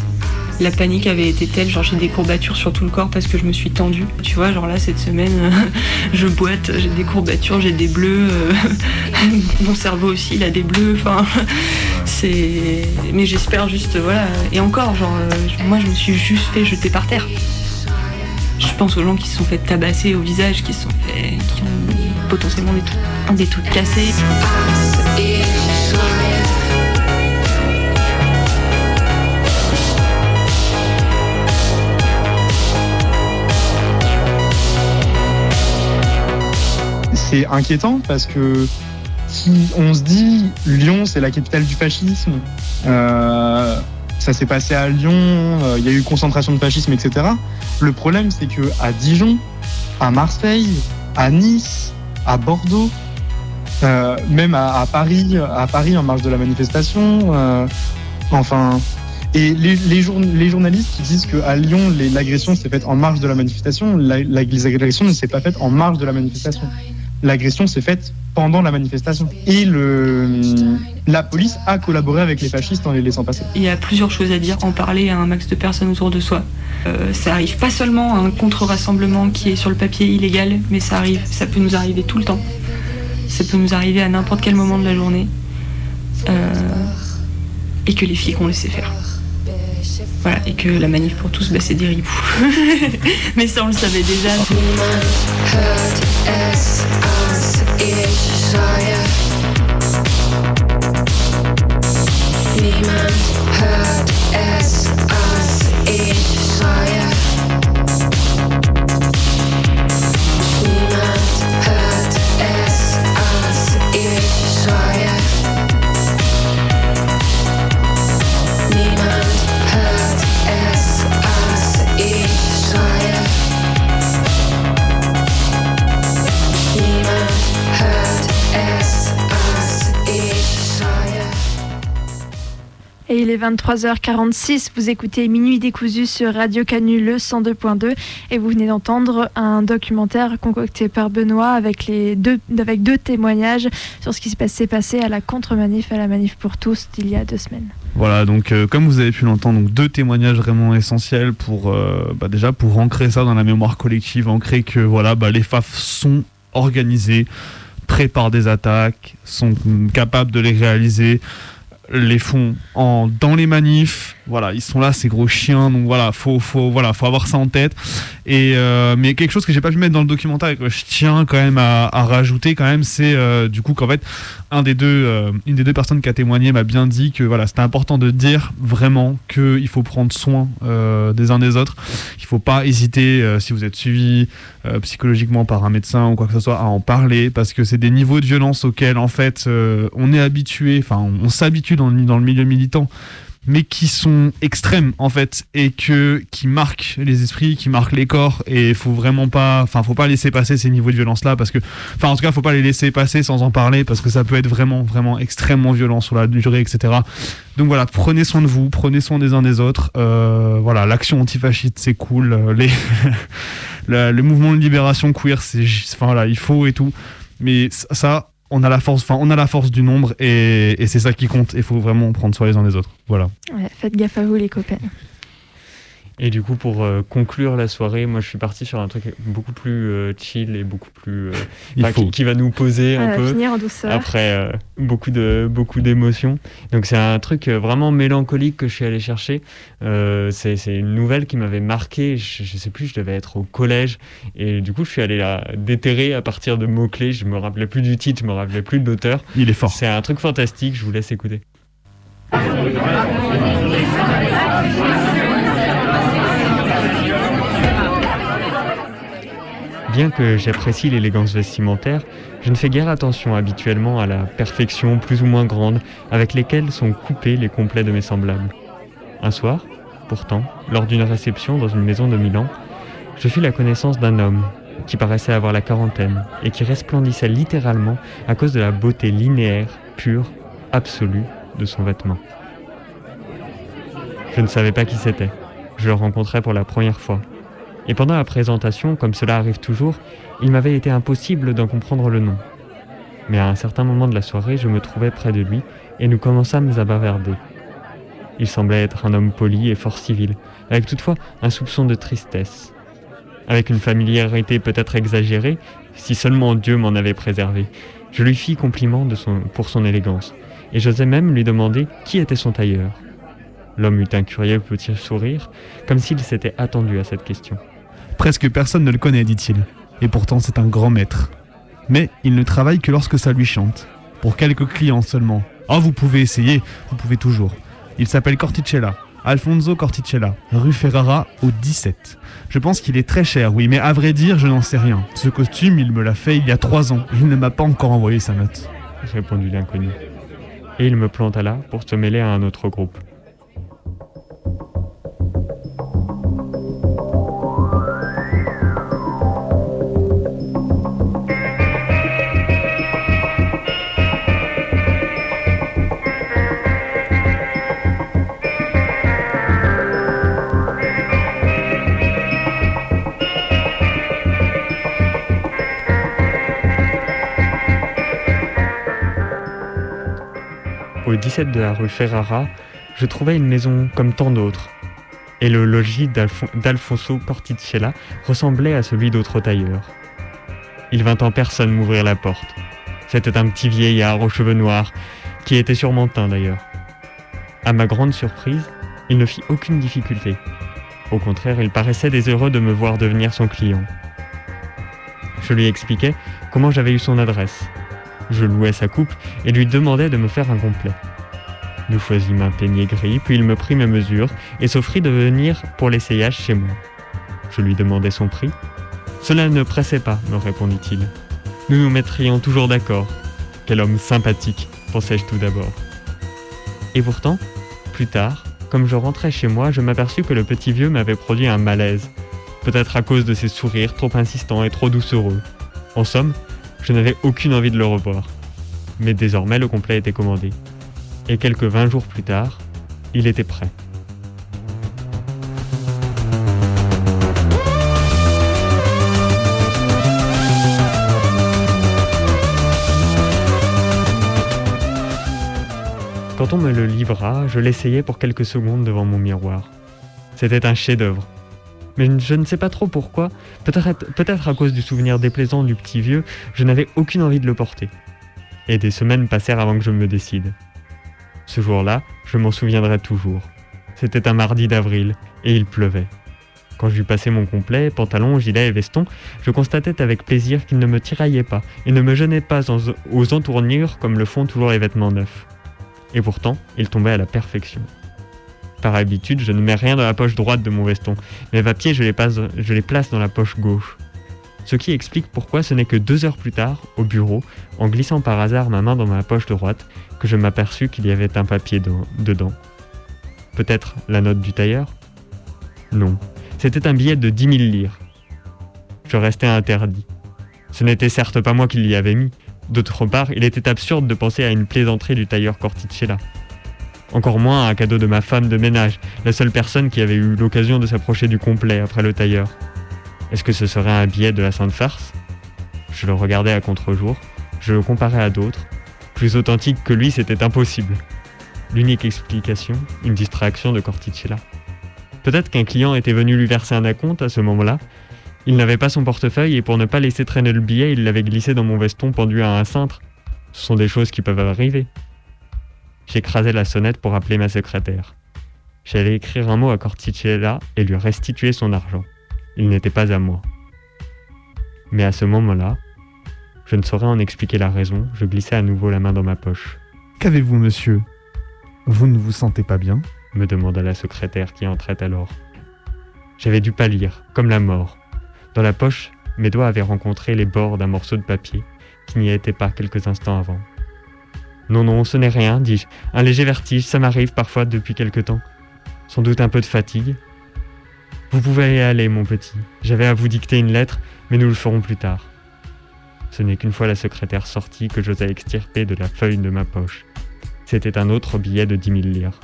La panique avait été telle, genre j'ai des courbatures sur tout le corps parce que je me suis tendue. Tu vois, genre là, cette semaine, je boite, j'ai des courbatures, j'ai des bleus. euh, Mon cerveau aussi, il a des bleus. Enfin, c'est. Mais j'espère juste, voilà. Et encore, genre, euh, moi, je me suis juste fait jeter par terre. Je pense aux gens qui se sont fait tabasser au visage, qui se sont fait. qui ont potentiellement des trucs, des cassés. C'est inquiétant parce que si on se dit Lyon c'est la capitale du fascisme, euh, ça s'est passé à Lyon, euh, il y a eu concentration de fascisme, etc. Le problème c'est que à Dijon, à Marseille, à Nice, à Bordeaux, euh, même à, Paris, à Paris en marge de la manifestation, euh, enfin. Et les, les, les journalistes qui disent qu'à Lyon, l'agression s'est faite en marge de la manifestation, la- la- les ne s'est pas faite en marge de la manifestation. L'agression s'est faite pendant la manifestation. Et le, la police a collaboré avec les fascistes en les laissant passer. Il y a plusieurs choses à dire, en parler à un max de personnes autour de soi. Euh, ça arrive pas seulement à un contre-rassemblement qui est sur le papier illégal, mais ça arrive, ça peut nous arriver tout le temps. Ça peut nous arriver à n'importe quel moment de la journée. Euh, et que les filles qu'on laissé faire. Voilà, et que la manif pour tous, bah, c'est des ripoux. mais ça, on le savait déjà. Niemand hört es, als ich schreie. Et il est 23h46, vous écoutez Minuit décousu sur Radio Canu le 102.2 et vous venez d'entendre un documentaire concocté par Benoît avec, les deux, avec deux témoignages sur ce qui s'est passé, à la contre-manif, à la manif pour tous d'il y a deux semaines. Voilà, donc euh, comme vous avez pu l'entendre, deux témoignages vraiment essentiels pour euh, bah, déjà pour ancrer ça dans la mémoire collective, ancrer que voilà, bah, les FAF sont organisés, préparent des attaques, sont capables de les réaliser, les font en, dans les manifs, Voilà, ils sont là, ces gros chiens. Donc voilà, faut, faut, voilà, faut avoir ça en tête. Et euh, mais quelque chose que j'ai pas pu mettre dans le documentaire et que je tiens quand même à, à rajouter quand même, c'est euh, du coup qu'en fait, des deux, euh, une des deux personnes qui a témoigné m'a bien dit que voilà, c'était important de dire vraiment qu'il faut prendre soin euh, des uns des autres. Il faut pas hésiter si vous êtes suivi psychologiquement par un médecin ou quoi que ce soit à en parler parce que c'est des niveaux de violence auxquels en fait on est habitué, enfin on, s'habitue dans, dans le milieu militant mais qui sont extrêmes en fait et que qui marquent les esprits, qui marquent les corps et faut vraiment pas, enfin faut pas laisser passer ces niveaux de violence là parce que, enfin en tout cas faut pas les laisser passer sans en parler parce que ça peut être vraiment vraiment extrêmement violent sur la durée etc. Donc voilà, prenez soin de vous, prenez soin des uns des autres. Euh, voilà, l'action antifasciste c'est cool, euh, les le, le mouvement de libération queer c'est, enfin voilà il faut et tout, mais ça on a la force, enfin on a la force du nombre et, c'est ça qui compte. Il faut vraiment prendre soin les uns des autres. Voilà. Faites gaffe à vous, les copains. Et du coup, pour euh, conclure la soirée, moi je suis parti sur un truc beaucoup plus euh, chill et beaucoup plus. euh, Il enfin, faut. qui, qui va nous poser un peu. finir en douceur. Après euh, beaucoup de beaucoup d'émotions. Donc c'est un truc vraiment mélancolique que je suis allé chercher. Euh, c'est c'est une nouvelle qui m'avait marqué. Je, je sais plus, je devais être au collège. Et du coup, je suis allé la déterrer à partir de mots-clés. Je me rappelais plus du titre, je me rappelais plus de l'auteur. Il est fort. C'est un truc fantastique, je vous laisse écouter. Bien que j'apprécie l'élégance vestimentaire, je ne fais guère attention habituellement à la perfection plus ou moins grande avec lesquelles sont coupés les complets de mes semblables. Un soir, pourtant, lors d'une réception dans une maison de Milan, je fis la connaissance d'un homme qui paraissait avoir la quarantaine et qui resplendissait littéralement à cause de la beauté linéaire, pure, absolue de son vêtement. Je ne savais pas qui c'était. Je le rencontrais pour la première fois. Et pendant la présentation, comme cela arrive toujours, il m'avait été impossible d'en comprendre le nom. Mais à un certain moment de la soirée, je me trouvais près de lui et nous commençâmes à bavarder. Il semblait être un homme poli et fort civil, avec toutefois un soupçon de tristesse. Avec une familiarité peut-être exagérée, si seulement Dieu m'en avait préservé, je lui fis compliment de son, pour son élégance, et j'osais même lui demander qui était son tailleur. L'homme eut un curieux petit sourire, comme s'il s'était attendu à cette question. Presque personne ne le connaît, dit-il. Et pourtant, c'est un grand maître. Mais il ne travaille que lorsque ça lui chante. Pour quelques clients seulement. Oh, vous pouvez essayer, vous pouvez toujours. Il s'appelle Corticella. Alfonso Corticella, rue Ferrara au 17. Je pense qu'il est très cher, oui, mais à vrai dire, je n'en sais rien. Ce costume, il me l'a fait il y a trois ans et il ne m'a pas encore envoyé sa note. répondit l'inconnu. Et il me planta là pour se mêler à un autre groupe. 17 de la rue Ferrara, je trouvais une maison comme tant d'autres. Et le logis d'Alfon- d'Alfonso Corticella ressemblait à celui d'autres tailleurs. Il vint en personne m'ouvrir la porte. C'était un petit vieillard aux cheveux noirs, qui était sûrement d'ailleurs. À ma grande surprise, il ne fit aucune difficulté. Au contraire, il paraissait désheureux de me voir devenir son client. Je lui expliquai comment j'avais eu son adresse. Je louais sa coupe et lui demandais de me faire un complet. Nous choisîmes un peignet gris, puis il me prit mes mesures et s'offrit de venir pour l'essayage chez moi. Je lui demandai son prix. Cela ne pressait pas, me répondit-il. Nous nous mettrions toujours d'accord. Quel homme sympathique, pensai-je tout d'abord. Et pourtant, plus tard, comme je rentrais chez moi, je m'aperçus que le petit vieux m'avait produit un malaise. Peut-être à cause de ses sourires trop insistants et trop doucereux. En somme, je n'avais aucune envie de le revoir. Mais désormais, le complet était commandé. Et quelques vingt jours plus tard, il était prêt. Quand on me le livra, je l'essayai pour quelques secondes devant mon miroir. C'était un chef-d'œuvre. Mais je ne sais pas trop pourquoi, peut-être à cause du souvenir déplaisant du petit vieux, je n'avais aucune envie de le porter. Et des semaines passèrent avant que je me décide. Ce jour-là, je m'en souviendrai toujours. C'était un mardi d'avril, et il pleuvait. Quand j'eus passé mon complet, pantalon, gilet et veston, je constatais avec plaisir qu'il ne me tiraillait pas et ne me gênait pas aux entournures comme le font toujours les vêtements neufs. Et pourtant, il tombait à la perfection. Par habitude, je ne mets rien dans la poche droite de mon veston. Mes papiers, je les, passe- je les place dans la poche gauche. Ce qui explique pourquoi ce n'est que deux heures plus tard, au bureau, en glissant par hasard ma main dans ma poche droite, que je m'aperçus qu'il y avait un papier de- dedans. Peut-être la note du tailleur? Non, c'était un billet de 10 000 lire. Je restais interdit. Ce n'était certes pas moi qui l'y avais mis. D'autre part, il était absurde de penser à une plaisanterie du tailleur Corticella. Encore moins un cadeau de ma femme de ménage, la seule personne qui avait eu l'occasion de s'approcher du complet après le tailleur. Est-ce que ce serait un billet de la Sainte Farce? Je le regardais à contre-jour, je le comparais à d'autres. Plus authentique que lui, c'était impossible. L'unique explication, une distraction de Corticella. Peut-être qu'un client était venu lui verser un acompte à ce moment-là. Il n'avait pas son portefeuille et pour ne pas laisser traîner le billet, il l'avait glissé dans mon veston pendu à un cintre. Ce sont des choses qui peuvent arriver. J'écrasai la sonnette pour appeler ma secrétaire. J'allais écrire un mot à Corticella et lui restituer son argent. Il n'était pas à moi. Mais à ce moment-là, je ne saurais en expliquer la raison, je glissai à nouveau la main dans ma poche. Qu'avez-vous, monsieur? Vous ne vous sentez pas bien? me demanda la secrétaire qui entrait alors. J'avais dû pâlir, comme la mort. Dans la poche, mes doigts avaient rencontré les bords d'un morceau de papier qui n'y était pas quelques instants avant. Non, non, ce n'est rien, dis-je. Un léger vertige, ça m'arrive parfois depuis quelque temps. Sans doute un peu de fatigue. Vous pouvez y aller, mon petit. J'avais à vous dicter une lettre, mais nous le ferons plus tard. Ce n'est qu'une fois la secrétaire sortie que j'osai extirper de la feuille de ma poche. C'était un autre billet de dix mille lires.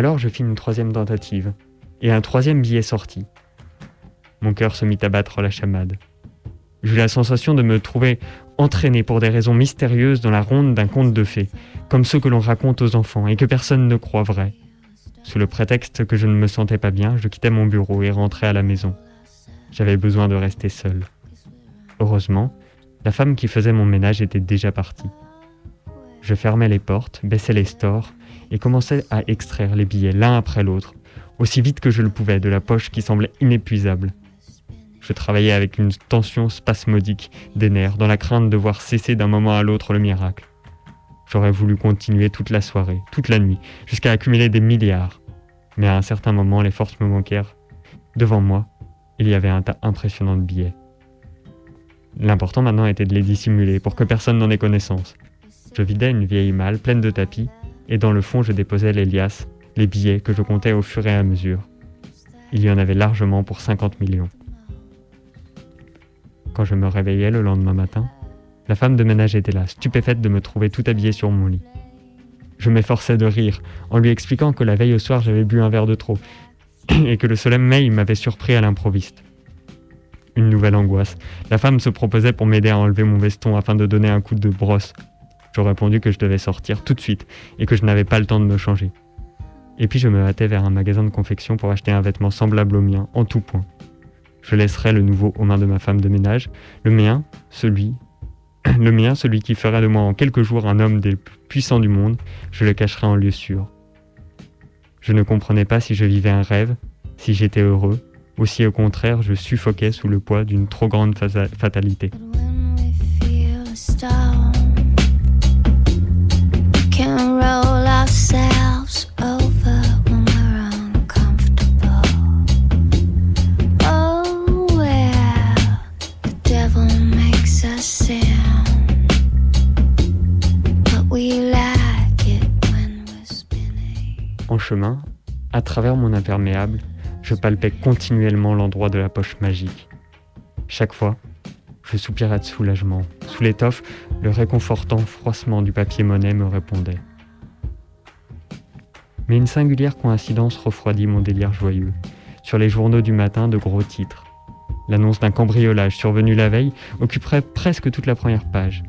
Alors je fis une troisième tentative, et un troisième billet sortit. Mon cœur se mit à battre la chamade. J'eus la sensation de me trouver entraîné pour des raisons mystérieuses dans la ronde d'un conte de fées, comme ceux que l'on raconte aux enfants et que personne ne croit vrais. Sous le prétexte que je ne me sentais pas bien, je quittai mon bureau et rentrai à la maison. J'avais besoin de rester seul. Heureusement, la femme qui faisait mon ménage était déjà partie. Je fermai les portes, baissai les stores et commençai à extraire les billets l'un après l'autre, aussi vite que je le pouvais de la poche qui semblait inépuisable. Je travaillais avec une tension spasmodique des nerfs, dans la crainte de voir cesser d'un moment à l'autre le miracle. J'aurais voulu continuer toute la soirée, toute la nuit, jusqu'à accumuler des milliards. Mais à un certain moment, les forces me manquèrent. Devant moi, il y avait un tas impressionnant de billets. L'important maintenant était de les dissimuler pour que personne n'en ait connaissance. Je vidai une vieille malle pleine de tapis et dans le fond je déposais les liasses, les billets que je comptais au fur et à mesure. Il y en avait largement pour 50 millions. Quand je me réveillai le lendemain matin, la femme de ménage était là, stupéfaite de me trouver tout habillé sur mon lit. Je m'efforçais de rire, en lui expliquant que la veille au soir j'avais bu un verre de trop, et que le soleil m'avait surpris à l'improviste. Une nouvelle angoisse. La femme se proposait pour m'aider à enlever mon veston afin de donner un coup de brosse. Je répondu que je devais sortir tout de suite et que je n'avais pas le temps de me changer. Et puis je me hâtais vers un magasin de confection pour acheter un vêtement semblable au mien, en tout point. Je laisserai le nouveau aux mains de ma femme de ménage, le mien, celui, le mien, celui qui ferait de moi en quelques jours un homme des plus puissants du monde, je le cacherai en lieu sûr. Je ne comprenais pas si je vivais un rêve, si j'étais heureux, ou si au contraire je suffoquais sous le poids d'une trop grande fatalité. En chemin, à travers mon imperméable, je palpais continuellement l'endroit de la poche magique. Chaque fois, je soupirais de soulagement. Sous l'étoffe, le réconfortant froissement du papier-monnaie me répondait. Mais une singulière coïncidence refroidit mon délire joyeux. Sur les journaux du matin, de gros titres. L'annonce d'un cambriolage survenu la veille occuperait presque toute la première page.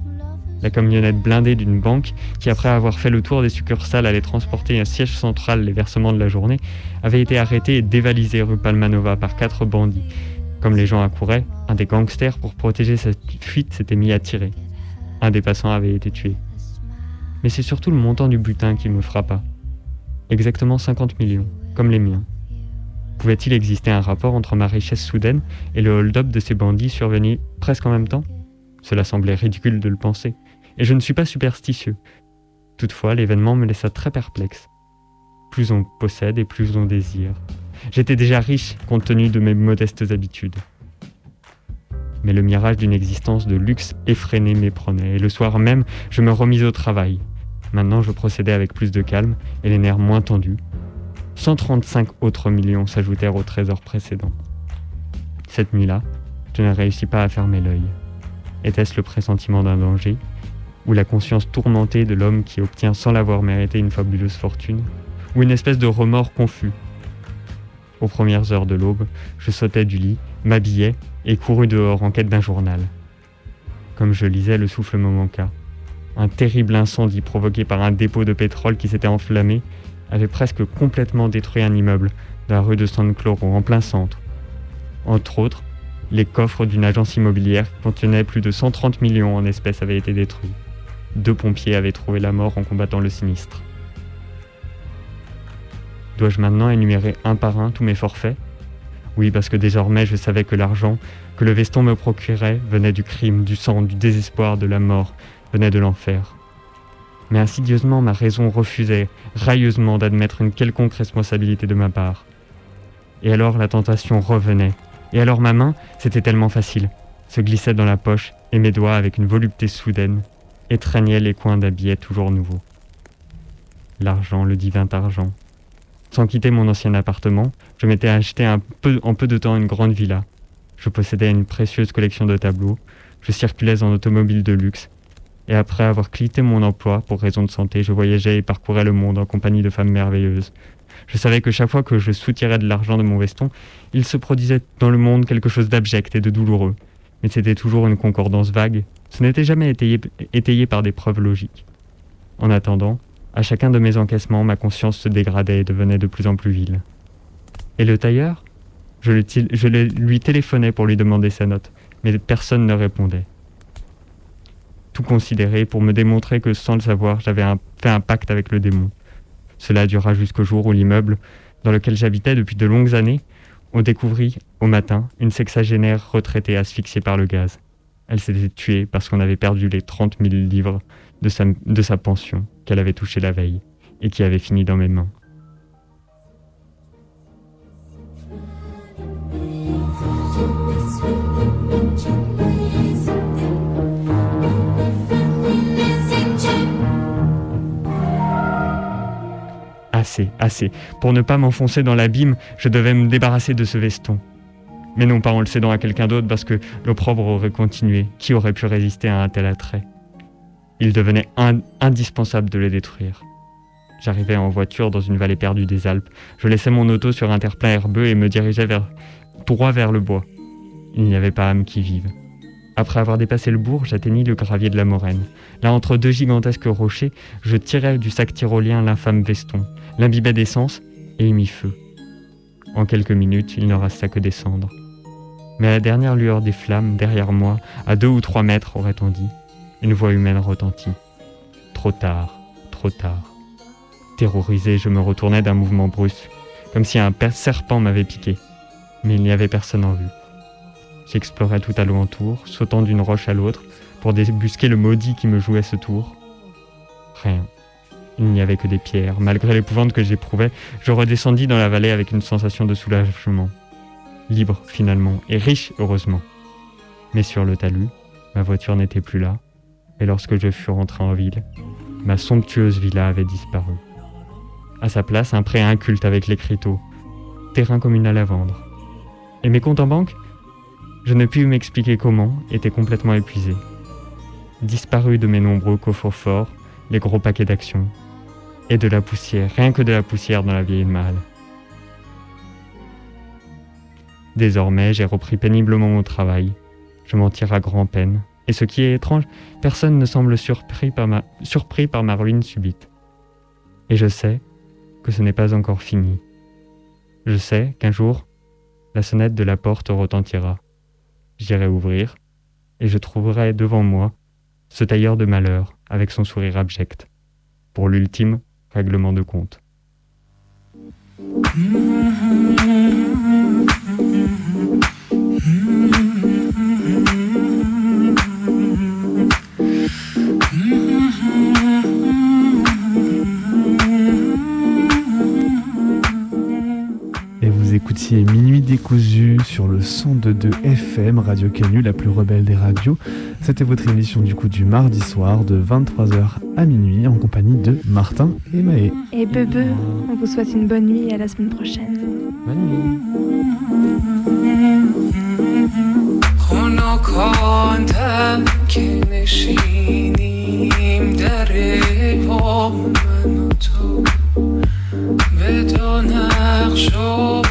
la camionnette blindée d'une banque qui, après avoir fait le tour des succursales, allait transporter un siège central les versements de la journée, avait été arrêtée et dévalisée rue Palmanova par quatre bandits. Comme les gens accouraient, un des gangsters, pour protéger cette fuite, s'était mis à tirer. Un des passants avait été tué. Mais c'est surtout le montant du butin qui me frappa. Exactement 50 millions, comme les miens. Pouvait-il exister un rapport entre ma richesse soudaine et le hold-up de ces bandits survenus presque en même temps? Cela semblait ridicule de le penser, et je ne suis pas superstitieux. Toutefois, l'événement me laissa très perplexe. Plus on possède et plus on désire. J'étais déjà riche compte tenu de mes modestes habitudes. Mais le mirage d'une existence de luxe effréné m'éprenait, et le soir même, je me remis au travail. Maintenant, je procédais avec plus de calme et les nerfs moins tendus. 135 autres millions s'ajoutèrent au trésor précédent. Cette nuit-là, je ne réussis pas à fermer l'œil. Était-ce le pressentiment d'un danger Ou la conscience tourmentée de l'homme qui obtient sans l'avoir mérité une fabuleuse fortune Ou une espèce de remords confus? Aux premières heures de l'aube, je sautais du lit, m'habillais et courus dehors en quête d'un journal. Comme je lisais, le souffle me manqua. Un terrible incendie provoqué par un dépôt de pétrole qui s'était enflammé avait presque complètement détruit un immeuble de la rue de San Cloro en plein centre. Entre autres, les coffres d'une agence immobilière qui contenait plus de 130 millions en espèces avaient été détruits. Deux pompiers avaient trouvé la mort en combattant le sinistre. Dois-je maintenant énumérer un par un tous mes forfaits? Oui, parce que désormais je savais que l'argent que le veston me procurait venait du crime, du sang, du désespoir, de la mort, venait de l'enfer. Mais insidieusement, ma raison refusait railleusement d'admettre une quelconque responsabilité de ma part. Et alors la tentation revenait. Et alors ma main, c'était tellement facile, se glissait dans la poche et mes doigts, avec une volupté soudaine, étreignaient les coins d'un billet toujours nouveau. L'argent, le divin argent. Sans quitter mon ancien appartement, je m'étais acheté en peu de temps une grande villa. Je possédais une précieuse collection de tableaux. Je circulais en automobile de luxe et après avoir quitté mon emploi pour raison de santé, je voyageais et parcourais le monde en compagnie de femmes merveilleuses. Je savais que chaque fois que je soutirais de l'argent de mon veston, il se produisait dans le monde quelque chose d'abject et de douloureux. Mais c'était toujours une concordance vague. Ce n'était jamais étayé, par des preuves logiques. En attendant, à chacun de mes encaissements, ma conscience se dégradait et devenait de plus en plus vile. Et le tailleur? Je, lui téléphonais pour lui demander sa note, mais personne ne répondait tout considéré pour me démontrer que sans le savoir, j'avais fait un pacte avec le démon. Cela dura jusqu'au jour où l'immeuble, dans lequel j'habitais depuis de longues années, on découvrit, au matin, une sexagénaire retraitée asphyxiée par le gaz. Elle s'était tuée parce qu'on avait perdu les 30 000 livres de sa, pension qu'elle avait touché la veille et qui avait fini dans mes mains. Assez, assez. Pour ne pas m'enfoncer dans l'abîme, je devais me débarrasser de ce veston. Mais non pas en le cédant à quelqu'un d'autre parce que l'opprobre aurait continué. Qui aurait pu résister à un tel attrait? Il devenait indispensable de le détruire. J'arrivais en voiture dans une vallée perdue des Alpes. Je laissais mon auto sur un terre-plein herbeux et me dirigeais vers, droit vers le bois. Il n'y avait pas âme qui vive. Après avoir dépassé le bourg, j'atteignis le gravier de la Moraine. Là, entre deux gigantesques rochers, je tirais du sac tyrolien l'infâme veston l'imbibait d'essence et y mit feu. En quelques minutes, il ne resta que des cendres. Mais à la dernière lueur des flammes, derrière moi, à deux ou trois mètres, aurait-on dit, une voix humaine retentit. Trop tard, trop tard. Terrorisé, je me retournais d'un mouvement brusque, comme si un serpent m'avait piqué. Mais il n'y avait personne en vue. J'explorais tout alentour, sautant d'une roche à l'autre, pour débusquer le maudit qui me jouait ce tour. Rien. Il n'y avait que des pierres. Malgré l'épouvante que j'éprouvais, je redescendis dans la vallée avec une sensation de soulagement. Libre, finalement, et riche, heureusement. Mais sur le talus, ma voiture n'était plus là, et lorsque je fus rentré en ville, ma somptueuse villa avait disparu. À sa place, un prêt inculte avec l'écriteau, terrain communal à vendre. Et mes comptes en banque? Je ne pus m'expliquer comment, étaient complètement épuisés. Disparus de mes nombreux coffres forts, les gros paquets d'actions, et de la poussière, rien que de la poussière dans la vieille malle. Désormais, j'ai repris péniblement mon travail. Je m'en tire à grand-peine, Et ce qui est étrange, personne ne semble surpris par ma, surpris par ma ruine subite. Et je sais que ce n'est pas encore fini. Je sais qu'un jour, la sonnette de la porte retentira. J'irai ouvrir, et je trouverai devant moi ce tailleur de malheur avec son sourire abject, pour l'ultime règlement de compte. Et écoutiez Minuit décousu sur le 102.2 FM, Radio Canu, la plus rebelle des radios. C'était votre émission du coup du mardi soir de 23h à minuit en compagnie de Martin et Maë. Et Bebe, on vous souhaite une bonne nuit et à la semaine prochaine. خنکاندم که نشینیم در پا من و تو به دو نقش و